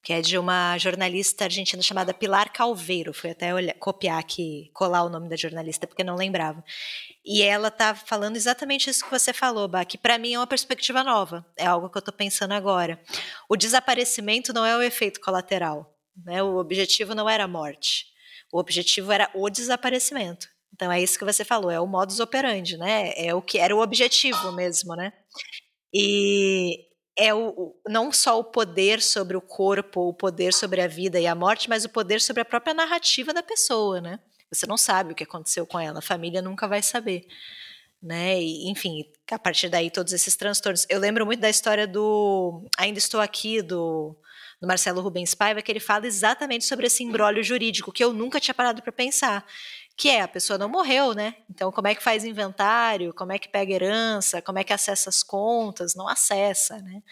que é de uma jornalista argentina chamada Pilar Calveiro. Fui até olhar, copiar aqui, colar o nome da jornalista, porque não lembrava. E ela tá falando exatamente isso que você falou, Bah, que para mim é uma perspectiva nova, é algo que eu estou pensando agora. O desaparecimento não é o efeito colateral, né? o objetivo não era a morte, o objetivo era o desaparecimento. Então é isso que você falou, é o modus operandi, né? É o que era o objetivo mesmo, né? E é o, não só o poder sobre o corpo, o poder sobre a vida e a morte, mas o poder sobre a própria narrativa da pessoa, né? Você não sabe o que aconteceu com ela, a família nunca vai saber, né? E, enfim, a partir daí todos esses transtornos. Eu lembro muito da história do Ainda Estou Aqui, do, do Marcelo Rubens Paiva, que ele fala exatamente sobre esse embrólio jurídico, que eu nunca tinha parado para pensar que é a pessoa não morreu, né? Então, como é que faz inventário? Como é que pega herança? Como é que acessa as contas? Não acessa, né?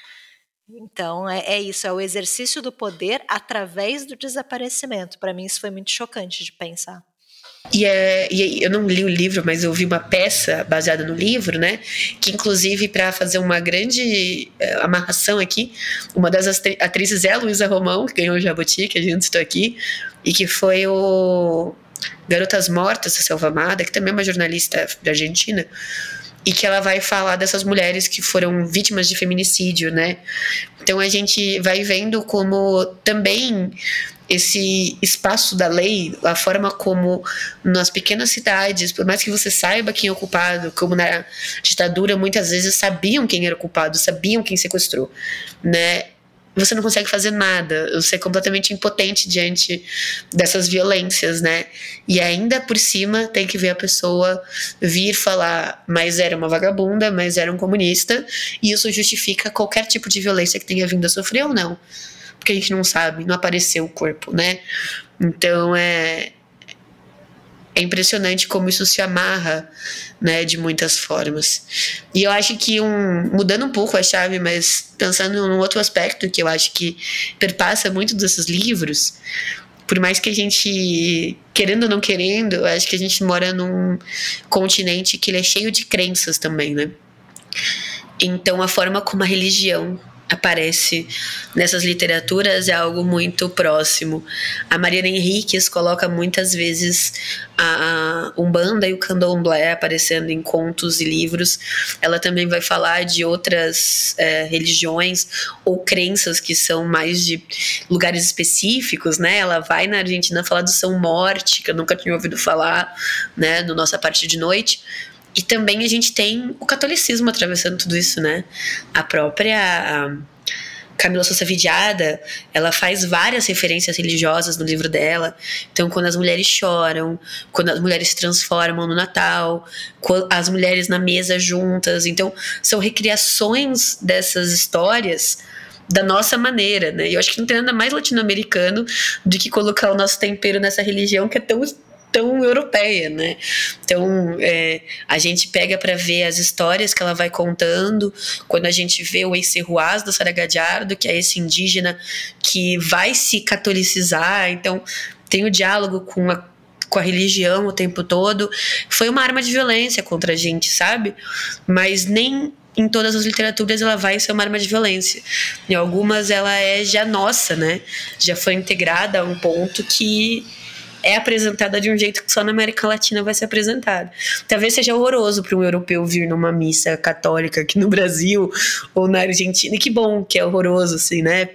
Então, é, é isso, é o exercício do poder através do desaparecimento. Para mim, isso foi muito chocante de pensar. E, é, e eu não li o livro, mas eu vi uma peça baseada no livro, né? Que inclusive para fazer uma grande uh, amarração aqui, uma das atrizes é a Luísa Romão, que ganhou o Jabuti, que a gente estou aqui, e que foi o Garotas Mortas, da Selva Amada, que também é uma jornalista da Argentina, e que ela vai falar dessas mulheres que foram vítimas de feminicídio, né? Então a gente vai vendo como também esse espaço da lei, a forma como nas pequenas cidades, por mais que você saiba quem é o culpado, como na ditadura muitas vezes sabiam quem era o culpado, sabiam quem sequestrou, né? você não consegue fazer nada, você é completamente impotente diante dessas violências, né? E ainda por cima tem que ver a pessoa vir falar, mas era uma vagabunda, mas era um comunista, e isso justifica qualquer tipo de violência que tenha vindo a sofrer ou não. Porque a gente não sabe, não apareceu o corpo, né? Então é, é impressionante como isso se amarra, né, de muitas formas. E eu acho que um mudando um pouco a chave, mas pensando num outro aspecto que eu acho que perpassa muito desses livros, por mais que a gente querendo ou não querendo, eu acho que a gente mora num continente que ele é cheio de crenças também, né? Então a forma como a religião aparece nessas literaturas é algo muito próximo. A Mariana Henriques coloca muitas vezes a, Umbanda e o Candomblé aparecendo em contos e livros. Ela também vai falar de outras é, religiões ou crenças que são mais de lugares específicos, né? Ela vai na Argentina falar do São Morte, que eu nunca tinha ouvido falar, né? No nossa parte de noite e também a gente tem o catolicismo atravessando tudo isso, né? A própria Camila Sousa Vidiada, ela faz várias referências religiosas no livro dela. Então, quando as mulheres choram, quando as mulheres se transformam no Natal, as mulheres na mesa juntas. Então, são recriações dessas histórias da nossa maneira, né? Eu acho que não tem nada mais latino-americano do que colocar o nosso tempero nessa religião que é tão tão europeia, né? Então, é, a gente pega para ver as histórias que ela vai contando, quando a gente vê o Encerruaz do Sara Gadiardo, que é esse indígena que vai se catolicizar, então tem o diálogo com a com a religião o tempo todo, foi uma arma de violência contra a gente, sabe? Mas nem em todas as literaturas ela vai ser uma arma de violência. Em algumas ela é já nossa, né? Já foi integrada a um ponto que é apresentada de um jeito que só na América Latina vai ser apresentada. Talvez seja horroroso para um europeu vir numa missa católica aqui no Brasil ou na Argentina. E que bom que é horroroso, assim, né?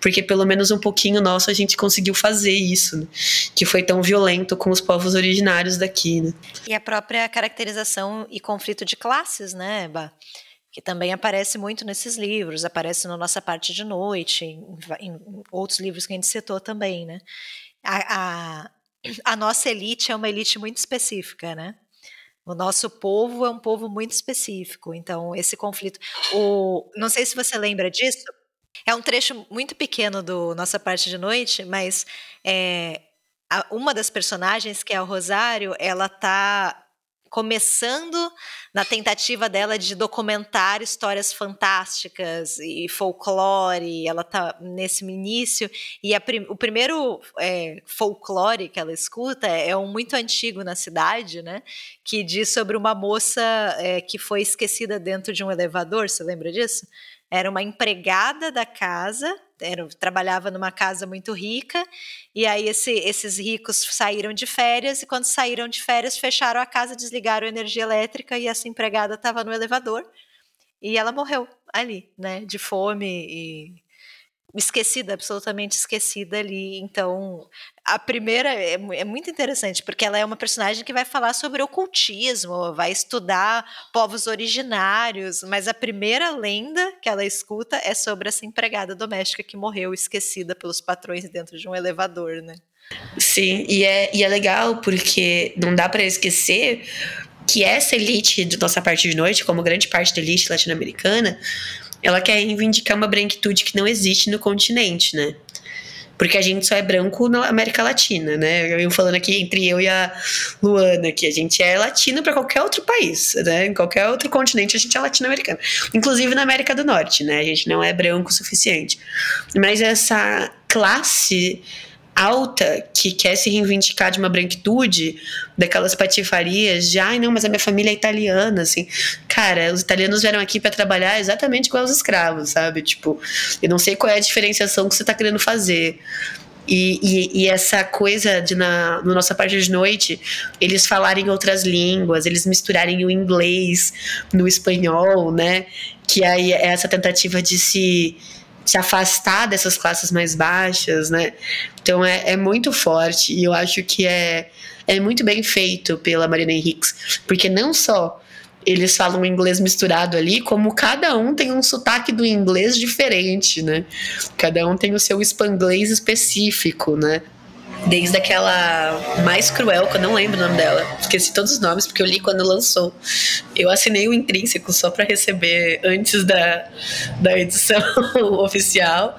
Porque pelo menos um pouquinho nosso a gente conseguiu fazer isso, né? que foi tão violento com os povos originários daqui, né? E a própria caracterização e conflito de classes, né, Bah? que também aparece muito nesses livros, aparece no Nossa Parte de Noite, em, em outros livros que a gente citou também, né? A, a, a nossa elite é uma elite muito específica, né? O nosso povo é um povo muito específico. Então, esse conflito. O, não sei se você lembra disso. É um trecho muito pequeno do Nossa Parte de Noite, mas é, a, uma das personagens, que é o Rosário, ela tá começando na tentativa dela de documentar histórias fantásticas e folclore. Ela está nesse início e prim o primeiro é, folclore que ela escuta é um muito antigo na cidade, né? Que diz sobre uma moça é, que foi esquecida dentro de um elevador. Você lembra disso? Era uma empregada da casa era, trabalhava numa casa muito rica, e aí esse, esses ricos saíram de férias, e quando saíram de férias, fecharam a casa, desligaram a energia elétrica, e essa empregada estava no elevador, e ela morreu ali, né, de fome e esquecida, absolutamente esquecida ali. Então, a primeira é, é, muito interessante, porque ela é uma personagem que vai falar sobre ocultismo, vai estudar povos originários, mas a primeira lenda que ela escuta é sobre essa empregada doméstica que morreu esquecida pelos patrões dentro de um elevador, né? Sim, e é, e é legal porque não dá para esquecer que essa elite da nossa parte de noite, como grande parte da elite latino-americana, ela quer reivindicar uma branquitude que não existe no continente, né? Porque a gente só é branco na América Latina, né? Eu falando aqui entre eu e a Luana, que a gente é latino para qualquer outro país, né? Em qualquer outro continente a gente é latino-americano. Inclusive na América do Norte, né? A gente não é branco o suficiente. Mas essa classe alta que quer se reivindicar de uma branquitude, daquelas patifarias de, ai não, mas a minha família é italiana, assim. Cara, os italianos vieram aqui para trabalhar exatamente igual os escravos, sabe? Tipo, eu não sei qual é a diferenciação que você tá querendo fazer. E, e, e, essa coisa de na, nossa parte de noite eles falarem outras línguas, eles misturarem o inglês no espanhol, né? Que aí é essa tentativa de se se afastar dessas classes mais baixas, né? Então é, é muito forte e eu acho que é, é muito bem feito pela Marina Henriques, porque não só eles falam inglês misturado ali, como cada um tem um sotaque do inglês diferente, né? Cada um tem o seu spanglês específico, né? Desde aquela mais cruel, que eu não lembro o nome dela. Esqueci todos os nomes, porque eu li quando lançou. Eu assinei o intrínseco só para receber antes da, da edição oficial.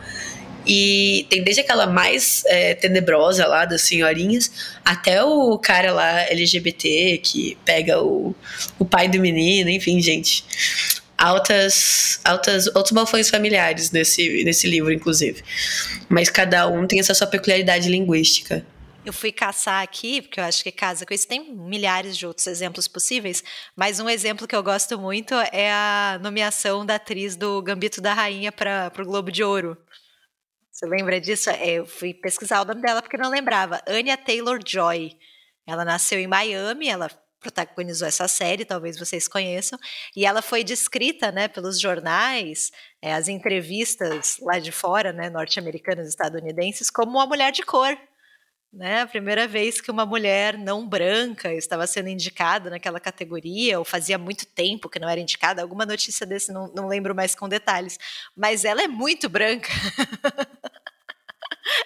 E tem desde aquela mais é, tenebrosa lá das senhorinhas, até o cara lá LGBT que pega o, o pai do menino, enfim, gente altas, altas outros balfões familiares nesse, nesse livro, inclusive. Mas cada um tem essa sua peculiaridade linguística. Eu fui caçar aqui, porque eu acho que casa com isso. Tem milhares de outros exemplos possíveis, mas um exemplo que eu gosto muito é a nomeação da atriz do Gambito da Rainha para o Globo de Ouro. Você lembra disso? É, eu fui pesquisar o nome dela porque não lembrava. Anya Taylor-Joy. Ela nasceu em Miami, ela protagonizou essa série, talvez vocês conheçam, e ela foi descrita, né, pelos jornais, é, as entrevistas lá de fora, né, norte-americanas, estadunidenses, como uma mulher de cor, né, a primeira vez que uma mulher não branca estava sendo indicada naquela categoria, ou fazia muito tempo que não era indicada, alguma notícia desse, não, não lembro mais com detalhes, mas ela é muito branca.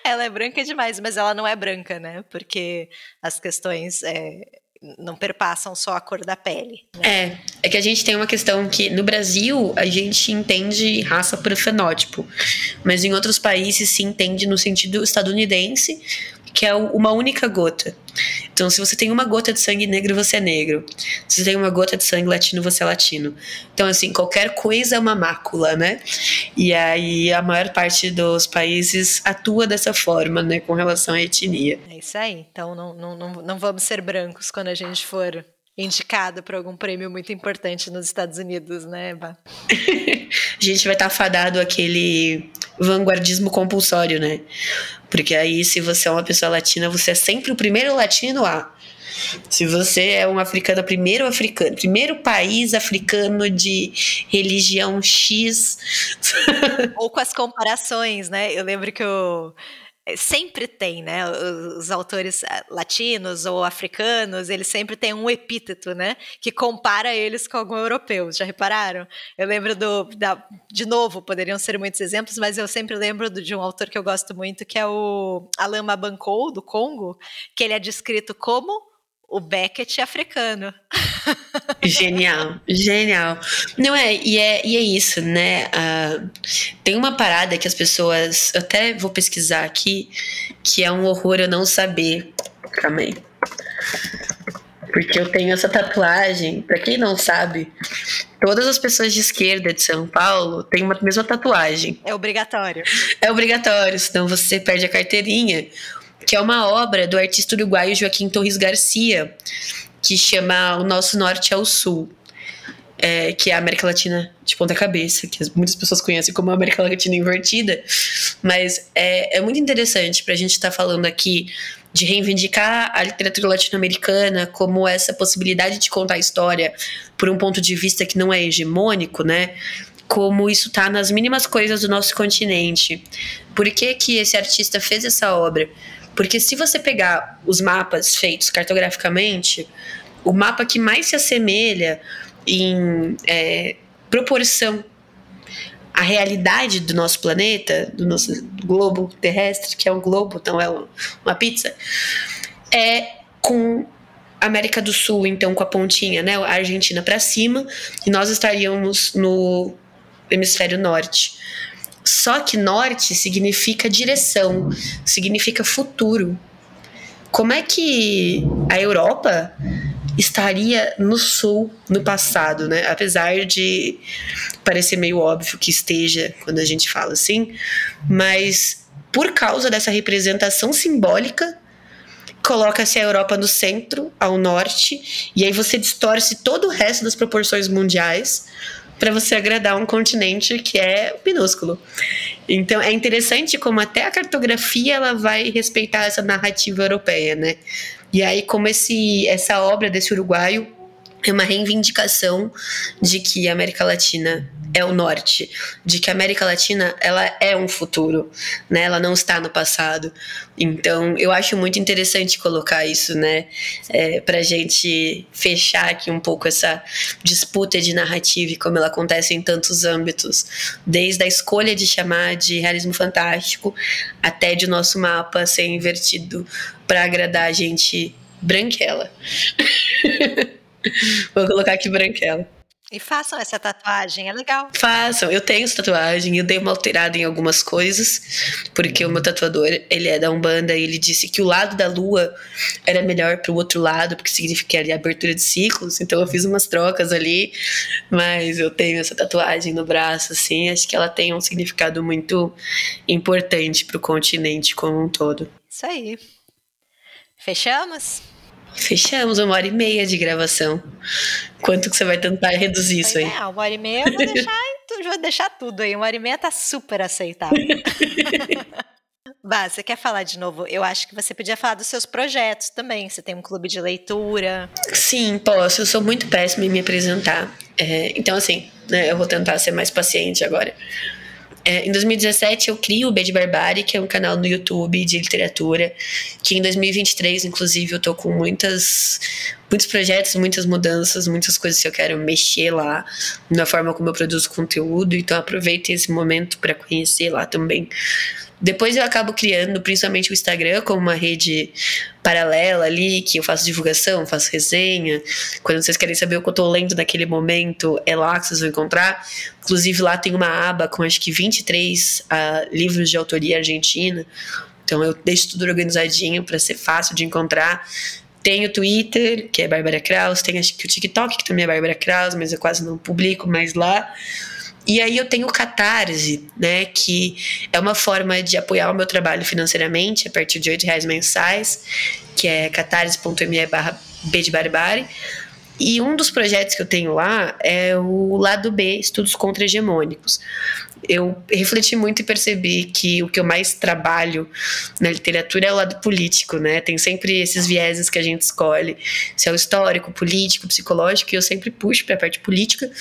ela é branca demais, mas ela não é branca, né? Porque as questões é, não perpassam só a cor da pele. Né? É, é que a gente tem uma questão que no Brasil a gente entende raça por fenótipo, mas em outros países se entende no sentido estadunidense, que é uma única gota. Então, se você tem uma gota de sangue negro, você é negro. Se você tem uma gota de sangue latino, você é latino. Então, assim, qualquer coisa é uma mácula, né? E aí a maior parte dos países atua dessa forma, né, com relação à etnia. É isso aí. Então, não, não, não, não vamos ser brancos quando a gente for indicado para algum prêmio muito importante nos Estados Unidos, né, Eba? a gente vai estar tá fadado aquele vanguardismo compulsório, né? Porque aí, se você é uma pessoa latina, você é sempre o primeiro latino a. Se você é um africano, primeiro africano, primeiro país africano de religião X. Ou com as comparações, né? Eu lembro que eu sempre tem, né? Os autores eh, latinos ou africanos, eles sempre têm um epíteto, né? Que compara eles com algum europeu. Já repararam? Eu lembro do. Da, de novo, poderiam ser muitos exemplos, mas eu sempre lembro de um autor que eu gosto muito, que é o Alain Mabankou, do Congo, que ele é descrito como o Beckett africano. Genial, genial. Não é e, é, e é isso, né? Uh, tem uma parada que as pessoas. Eu até vou pesquisar aqui, que é um horror eu não saber. Calma aí. Porque eu tenho essa tatuagem. Pra quem não sabe, todas as pessoas de esquerda de São Paulo têm uma mesma tatuagem. É obrigatório. É obrigatório, senão você perde a carteirinha que é uma obra do artista uruguaio Joaquim Torres Garcia, que chama O Nosso Norte ao Sul. É, que é a América Latina de ponta cabeça, que muitas pessoas conhecem como América Latina invertida, mas é, é muito interessante para a gente estar tá falando aqui de reivindicar a literatura latino-americana como essa possibilidade de contar a história por um ponto de vista que não é hegemônico, né? Como isso está nas mínimas coisas do nosso continente. Por que, que esse artista fez essa obra? Porque se você pegar os mapas feitos cartograficamente, o mapa que mais se assemelha em é, proporção à realidade do nosso planeta, do nosso globo terrestre, que é um globo, não é uma pizza, é com América do Sul, então com a pontinha, né, a Argentina para cima, e nós estaríamos no hemisfério norte. Só que norte significa direção, significa futuro. Como é que a Europa estaria no sul no passado, né? Apesar de parecer meio óbvio que esteja quando a gente fala assim, mas por causa dessa representação simbólica, coloca-se a Europa no centro, ao norte, e aí você distorce todo o resto das proporções mundiais para você agradar um continente que é minúsculo. Então é interessante como até a cartografia ela vai respeitar essa narrativa europeia, né? E aí como esse essa obra desse uruguaio é uma reivindicação de que a América Latina é o norte, de que a América Latina ela é um futuro, né? Ela não está no passado. Então, eu acho muito interessante colocar isso, né? É, para gente fechar aqui um pouco essa disputa de narrativa e como ela acontece em tantos âmbitos, desde a escolha de chamar de realismo fantástico até de nosso mapa ser invertido para agradar a gente branquela. Vou colocar aqui branquela. E façam essa tatuagem, é legal. Façam, eu tenho essa tatuagem, eu dei uma alterada em algumas coisas, porque o meu tatuador, ele é da Umbanda e ele disse que o lado da lua era melhor pro outro lado, porque significa ali abertura de ciclos, então eu fiz umas trocas ali, mas eu tenho essa tatuagem no braço, assim, acho que ela tem um significado muito importante pro continente como um todo. Isso aí. Fechamos? Fechamos uma hora e meia de gravação. Quanto que você vai tentar reduzir isso aí? É, uma hora e meia eu vou deixar, vou deixar tudo aí. Uma hora e meia tá super aceitável. Bah, você quer falar de novo? Eu acho que você podia falar dos seus projetos também. Você tem um clube de leitura. Sim, posso. Eu sou muito péssima em me apresentar. É, então, assim, né, eu vou tentar ser mais paciente agora. É, em 2017 eu crio o B de que é um canal no YouTube de literatura, que em 2023, inclusive, eu tô com muitas, muitos projetos, muitas mudanças, muitas coisas que eu quero mexer lá, na forma como eu produzo conteúdo, então aproveite esse momento para conhecer lá também. Depois eu acabo criando, principalmente o Instagram, como uma rede paralela ali, que eu faço divulgação, faço resenha. Quando vocês querem saber o que eu tô lendo naquele momento, é lá que vocês vão encontrar. Inclusive lá tem uma aba com acho que 23 uh, ah, livros de autoria argentina. Então eu deixo tudo organizadinho para ser fácil de encontrar. Tem o Twitter, que é Bárbara Kraus, tem acho que o TikTok, que também é Bárbara Kraus, mas eu quase não publico mais lá. E aí eu tenho o Catarse, né, que é uma forma de apoiar o meu trabalho financeiramente a partir de R$ reais mensais, que é catarse.me barra B de. E um dos projetos que eu tenho lá é o lado B, Estudos Contra-Hegemônicos. Eu refleti muito e percebi que o que eu mais trabalho na literatura é o lado político, né? Tem sempre esses vieses que a gente escolhe, se é o histórico, político, psicológico, e eu sempre puxo para a parte política,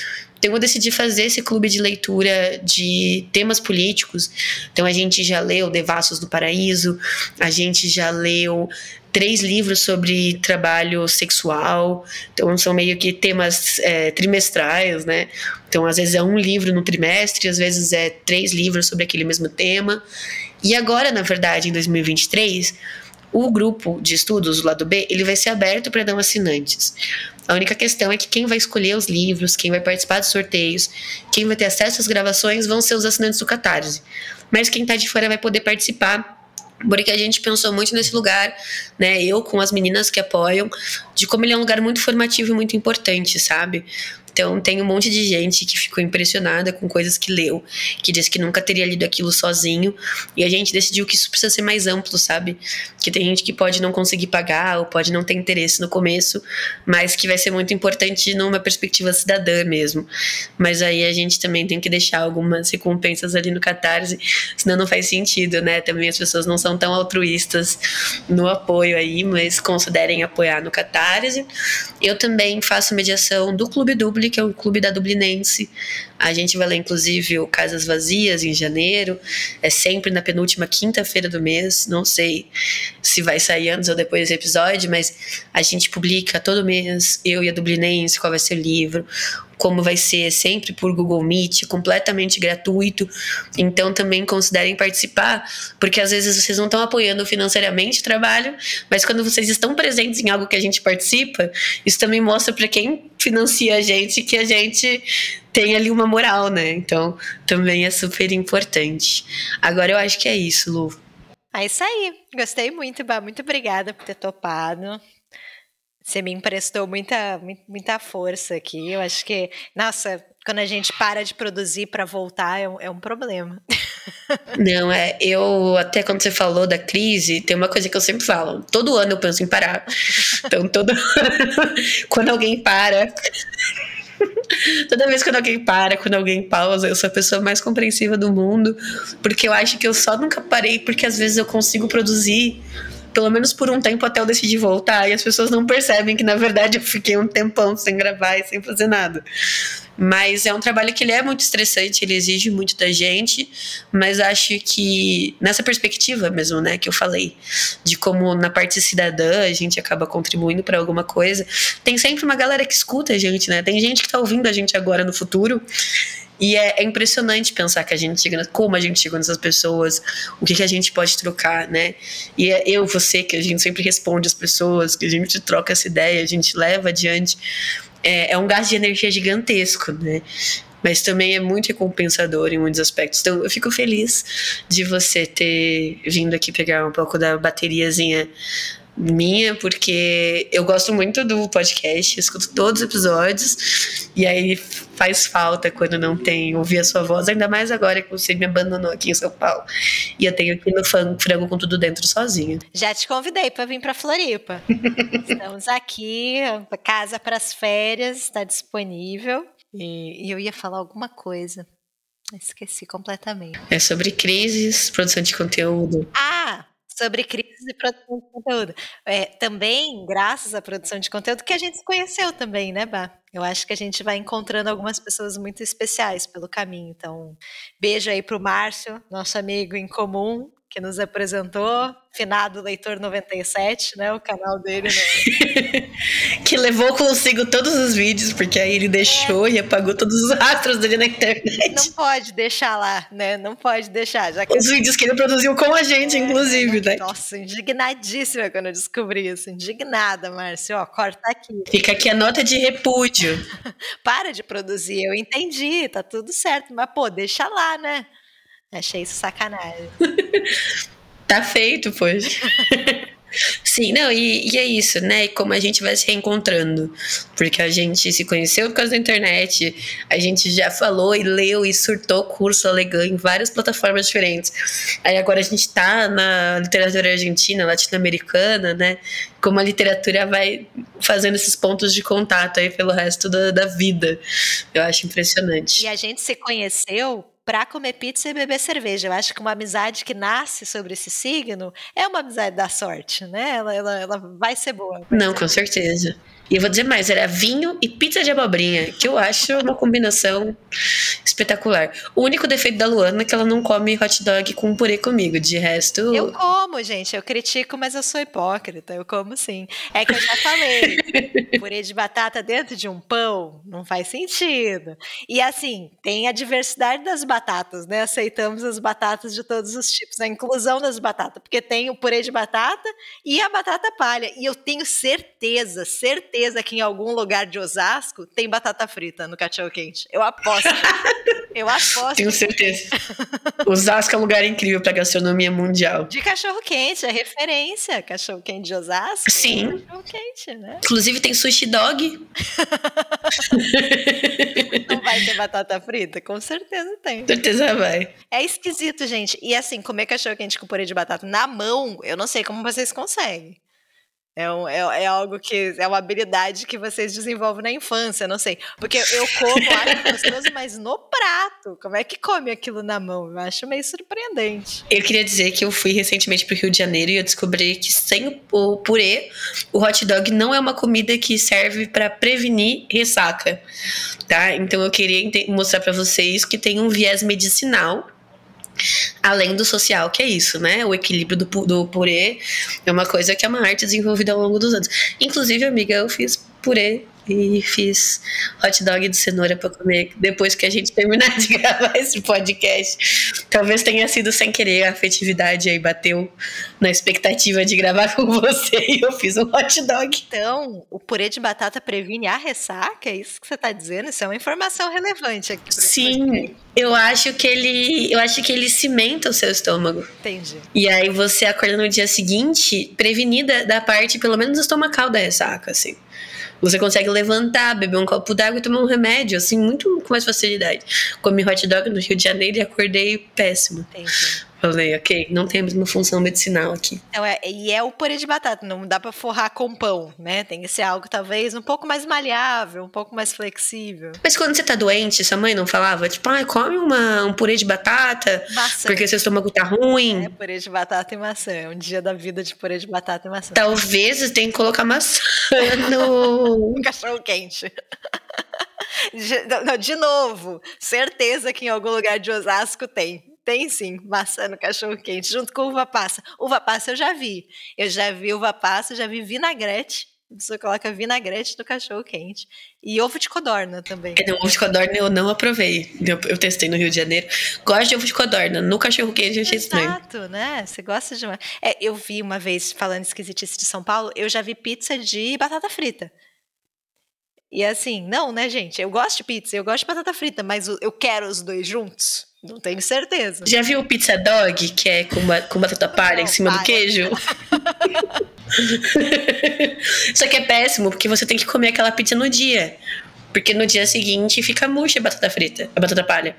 então eu decidi fazer esse clube de leitura de temas políticos. Então a gente já leu Devassos do Paraíso, a gente já leu três livros sobre trabalho sexual. Então são meio que temas é, trimestrais, né? Então às vezes é um livro no trimestre, às vezes é três livros sobre aquele mesmo tema. E agora, na verdade, em 2023, o grupo de estudos, o lado B, ele vai ser aberto para não assinantes. A única questão é que quem vai escolher os livros, quem vai participar dos sorteios, quem vai ter acesso às gravações vão ser os assinantes do Catarse. Mas quem está de fora vai poder participar porque a gente pensou muito nesse lugar, né? Eu com as meninas que apoiam, de como ele é um lugar muito formativo e muito importante, sabe? Então, tem um monte de gente que ficou impressionada com coisas que leu, que disse que nunca teria lido aquilo sozinho. E a gente decidiu que isso precisa ser mais amplo, sabe? Que tem gente que pode não conseguir pagar ou pode não ter interesse no começo, mas que vai ser muito importante numa perspectiva cidadã mesmo. Mas aí a gente também tem que deixar algumas recompensas ali no Catarse, senão não faz sentido, né? Também as pessoas não são tão altruístas no apoio aí, mas considerem apoiar no Catarse. Eu também faço mediação do Clube Dubli que é o clube da Dublinense. A gente vai ler, inclusive, o Casas Vazias em janeiro. É sempre na penúltima quinta-feira do mês. Não sei se vai sair antes ou depois desse episódio, mas a gente publica todo mês, eu e a Dublinense, qual vai ser o livro, como vai ser sempre por Google Meet, completamente gratuito. Então também considerem participar, porque às vezes vocês não estão apoiando financeiramente o trabalho, mas quando vocês estão presentes em algo que a gente participa, isso também mostra para quem financia a gente que a gente tem ali uma moral, né? Então também é super importante. Agora eu acho que é isso, Lu. É isso aí. Gostei muito, Bah. Muito obrigada por ter topado. Você me emprestou muita, muita força aqui. Eu acho que, nossa, quando a gente para de produzir para voltar é um, é um, problema. Não, é. Eu, até quando você falou da crise, tem uma coisa que eu sempre falo: todo ano eu penso em parar. Então, todo quando alguém para. Toda vez quando alguém para, quando alguém pausa, eu sou a pessoa mais compreensiva do mundo, porque eu acho que eu só nunca parei porque às vezes eu consigo produzir pelo menos por um tempo até eu decidir voltar, e as pessoas não percebem que na verdade eu fiquei um tempão sem gravar e sem fazer nada. Mas é um trabalho que ele é muito estressante, ele exige muito da gente, mas acho que nessa perspectiva mesmo, né, que eu falei, de como na parte cidadã a gente acaba contribuindo para alguma coisa, tem sempre uma galera que escuta a gente, né? Tem gente que tá ouvindo a gente agora no futuro e é, é, impressionante pensar que a gente chega, como a gente chegou nessas pessoas, o que, que a gente pode trocar, né? E é eu, você, que a gente sempre responde as pessoas, que a gente troca essa ideia, a gente leva adiante. É, é um gasto de energia gigantesco, né? mas também é muito recompensador em muitos aspectos. Então, eu fico feliz de você ter vindo aqui pegar um pouco da bateriazinha minha, porque eu gosto muito do podcast, escuto todos os episódios, e aí faz falta quando não tem ouvir a sua voz, ainda mais agora que você me abandonou aqui em São Paulo. E eu tenho aqui no Frango com Tudo Dentro sozinha. Já te convidei para vir para Floripa. Estamos aqui, casa para as férias, está disponível. E, e eu ia falar alguma coisa. Esqueci completamente. É sobre crises, produção de conteúdo. Ah, sobre crises e produção de conteúdo. É, também, graças à produção de conteúdo, que a gente se conheceu também, né, Bá? Eu acho que a gente vai encontrando algumas pessoas muito especiais pelo caminho. Então, beijo aí pro Márcio, nosso amigo em comum, que nos apresentou, finado Leitor 97, né? O canal dele. Né? que levou consigo todos os vídeos, porque aí ele deixou é. e apagou todos os rastros dele na internet. Não pode deixar lá, né? Não pode deixar. Já que... Os vídeos que ele produziu com a gente, é, inclusive, né? Nossa, indignadíssima quando eu descobri isso. Indignada, Márcio. Ó, corta aqui. Fica aqui a nota de repúdio. Para de produzir, eu entendi, tá tudo certo. Mas, pô, deixa lá, né? Achei isso sacanagem. tá feito, pois. Sim, não, e, e, é isso, né? E como a gente vai se reencontrando. Porque a gente se conheceu por causa da internet, a gente já falou e leu e surtou curso alegão em várias plataformas diferentes. Aí agora a gente tá na literatura argentina, latino-americana, né? Como a literatura vai fazendo esses pontos de contato aí pelo resto da, da vida. Eu acho impressionante. E a gente se conheceu para comer pizza e beber cerveja. Eu acho que uma amizade que nasce sobre esse signo é uma amizade da sorte, né? Ela, ela, ela vai ser boa. Não, com certeza. E eu vou dizer mais, era vinho e pizza de abobrinha, que eu acho uma combinação espetacular. O único defeito da Luana é que ela não come hot dog com purê comigo, de resto... Eu como, gente, eu critico, mas eu sou hipócrita, eu como sim. É que eu já falei, purê de batata dentro de um pão não faz sentido. E assim, tem a diversidade das batatas, né? Aceitamos as batatas de todos os tipos, a inclusão das batatas, porque tem o purê de batata e a batata palha. E eu tenho certeza, certeza certeza que em algum lugar de Osasco tem batata frita no cachorro quente. Eu aposto. Eu aposto. Tenho certeza. Osasco é um lugar incrível para gastronomia mundial. De cachorro quente, é referência. Cachorro quente de Osasco. Sim. É cachorro quente, né? Inclusive tem sushi dog. Não vai ter batata frita? Com certeza tem. Certeza vai. É esquisito, gente. E assim, comer cachorro quente com purê de batata na mão, eu não sei como vocês conseguem. É, um, é, é, algo que é uma habilidade que vocês desenvolvem na infância, não sei. Porque eu como, acho gostoso, mas no prato. Como é que come aquilo na mão? Eu acho meio surpreendente. Eu queria dizer que eu fui recentemente para o Rio de Janeiro e eu descobri que sem o purê, o hot dog não é uma comida que serve para prevenir ressaca, tá? Então eu queria mostrar para vocês que tem um viés medicinal Além do social, que é isso, né? O equilíbrio do, do purê é uma coisa que é uma arte desenvolvida ao longo dos anos. Inclusive, amiga, eu fiz purê e fiz hot dog de cenoura para comer depois que a gente terminar de gravar esse podcast. Talvez tenha sido sem querer, a afetividade aí bateu na expectativa de gravar com você e eu fiz um hot dog. Então, o purê de batata previne a ressaca? É isso que você está dizendo? Isso é uma informação relevante aqui. Sim, eu acho que ele, eu acho que ele cimenta o seu estômago. Entendi. E aí você acorda no dia seguinte prevenida da parte, pelo menos estomacal da ressaca, assim. Você consegue levantar, beber um copo d'água e tomar um remédio, assim, muito com mais facilidade. Comi hot dog no Rio de Janeiro e acordei péssimo. Entendi. Falei, ok, não tem a mesma função medicinal aqui. Então, é, e é o purê de batata, não dá para forrar com pão, né? Tem que ser algo talvez um pouco mais maleável, um pouco mais flexível. Mas quando você tá doente, sua mãe não falava, tipo, ah, come uma, um purê de batata, maçã. porque seu estômago tá ruim? É, purê de batata e maçã. É um dia da vida de purê de batata e maçã. Talvez você tenha que colocar maçã no... um cachorro quente. De, não, de novo, certeza que em algum lugar de Osasco tem. Tem sim, maçã no cachorro quente, junto com uva passa. Uva passa eu já vi. Eu já vi uva passa, já vi vinagrete. Você coloca vinagrete no cachorro quente. E ovo de codorna também. É, não, ovo de codorna eu não aprovei. Eu, eu, testei no Rio de Janeiro. Gosto de ovo de codorna. No cachorro quente eu achei estranho. Exato, né? Você gosta de uma. É, eu vi uma vez, falando esquisitice de São Paulo, eu já vi pizza de batata frita. E assim, não, né, gente? Eu gosto de pizza, eu gosto de batata frita, mas eu quero os dois juntos. Não tenho certeza. Já viu o pizza dog, que é com, com batata palha em cima palha. do queijo? Só que é péssimo, porque você tem que comer aquela pizza no dia. Porque no dia seguinte fica murcha a batata frita, a batata palha.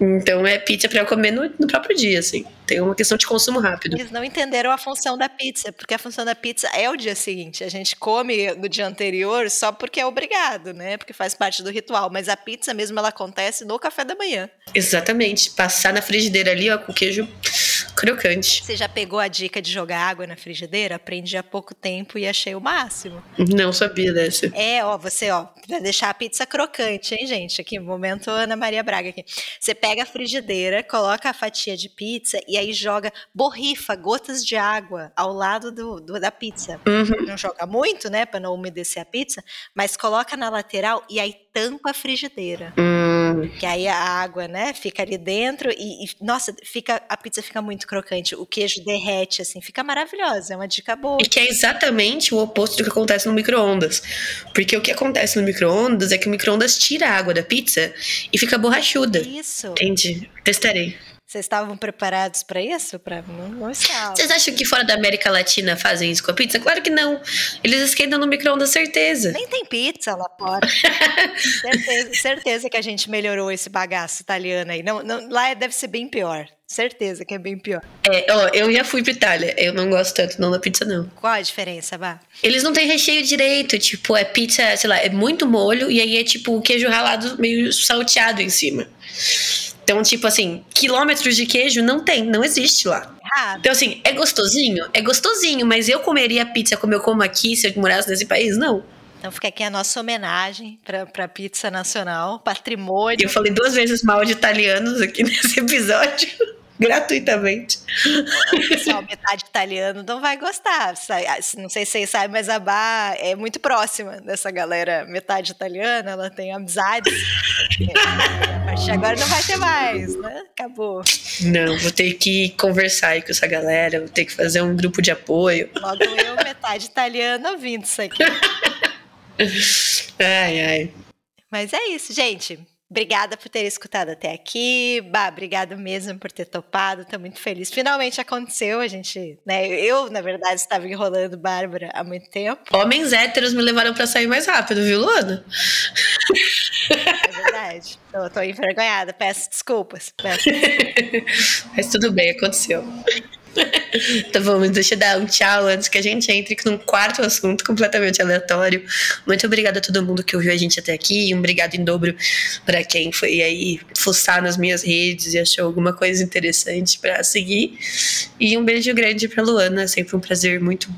Então é pizza para eu comer no, no, próprio dia, assim. Tem uma questão de consumo rápido. Eles não entenderam a função da pizza, porque a função da pizza é o dia seguinte. A gente come no dia anterior só porque é obrigado, né? Porque faz parte do ritual. Mas a pizza mesmo ela acontece no café da manhã. Exatamente. Passar na frigideira ali, ó, com queijo crocante. Você já pegou a dica de jogar água na frigideira? Aprendi há pouco tempo e achei o máximo. Não sabia dessa. É, ó, você, ó, vai deixar a pizza crocante, hein, gente? Aqui, momento Ana Maria Braga aqui. Você pega a frigideira, coloca a fatia de pizza e aí joga, borrifa gotas de água ao lado do, do da pizza. Uhum. Não joga muito, né, para não umedecer a pizza, mas coloca na lateral e aí tampa a frigideira. Hum. Que aí a água, né, fica ali dentro e, e, nossa, fica a pizza fica muito crocante, o queijo derrete assim, fica maravilhosa, é uma dica boa. E que é exatamente o oposto do que acontece no micro-ondas. Porque o que acontece no micro-ondas é que o micro-ondas tira a água da pizza e fica borrachuda. Isso. Entendi. Testarei. Vocês estavam preparados para isso? Pra... Não, não. Vocês acham que fora da América Latina fazem isso com a pizza? Claro que não. Eles esquentam no micro-ondas, certeza. Nem tem pizza lá fora. certeza, certeza que a gente melhorou esse bagaço italiano aí. Não, não, lá deve ser bem pior. Certeza que é bem pior. É, ó, eu já fui pra Itália. Eu não gosto tanto não da pizza, não. Qual a diferença, Vá? Eles não têm recheio direito. Tipo, é pizza, sei lá, é muito molho e aí é tipo queijo ralado meio salteado em cima. Então, tipo assim, quilômetros de queijo não tem, não existe lá. Errado. Então, assim, é gostosinho? É gostosinho, mas eu comeria pizza como eu como aqui se eu morasse nesse país? Não. Então fica aqui a nossa homenagem para a pizza nacional, patrimônio. Eu falei duas vezes mal de italianos aqui nesse episódio gratuitamente. O pessoal metade italiano não vai gostar. Não sei se vocês sabem, mas a Bá é muito próxima dessa galera metade italiana, ela tem amizades. a partir de agora não vai ter mais, né? Acabou. Não, vou ter que conversar aí com essa galera, vou ter que fazer um grupo de apoio. Logo eu, metade italiana, ouvindo isso aqui. ai, ai. Mas é isso, gente. Obrigada por ter escutado até aqui. Bah, obrigado mesmo por ter topado. Estou muito feliz. Finalmente aconteceu. A gente, né? Eu, na verdade, estava enrolando Bárbara há muito tempo. Homens héteros me levaram para sair mais rápido, viu, Luana? É verdade. Tô, tô envergonhada. Peço desculpas. Peço desculpas. Mas tudo bem, aconteceu. Então vamos, deixa eu dar um tchau antes que a gente entre num quarto assunto completamente aleatório. Muito obrigada a todo mundo que ouviu a gente até aqui. Um obrigado em dobro para quem foi aí fuçar nas minhas redes e achou alguma coisa interessante para seguir. E um beijo grande para Luana. É sempre um prazer muito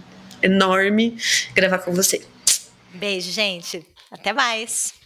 enorme gravar com você. Beijo, gente. Até mais.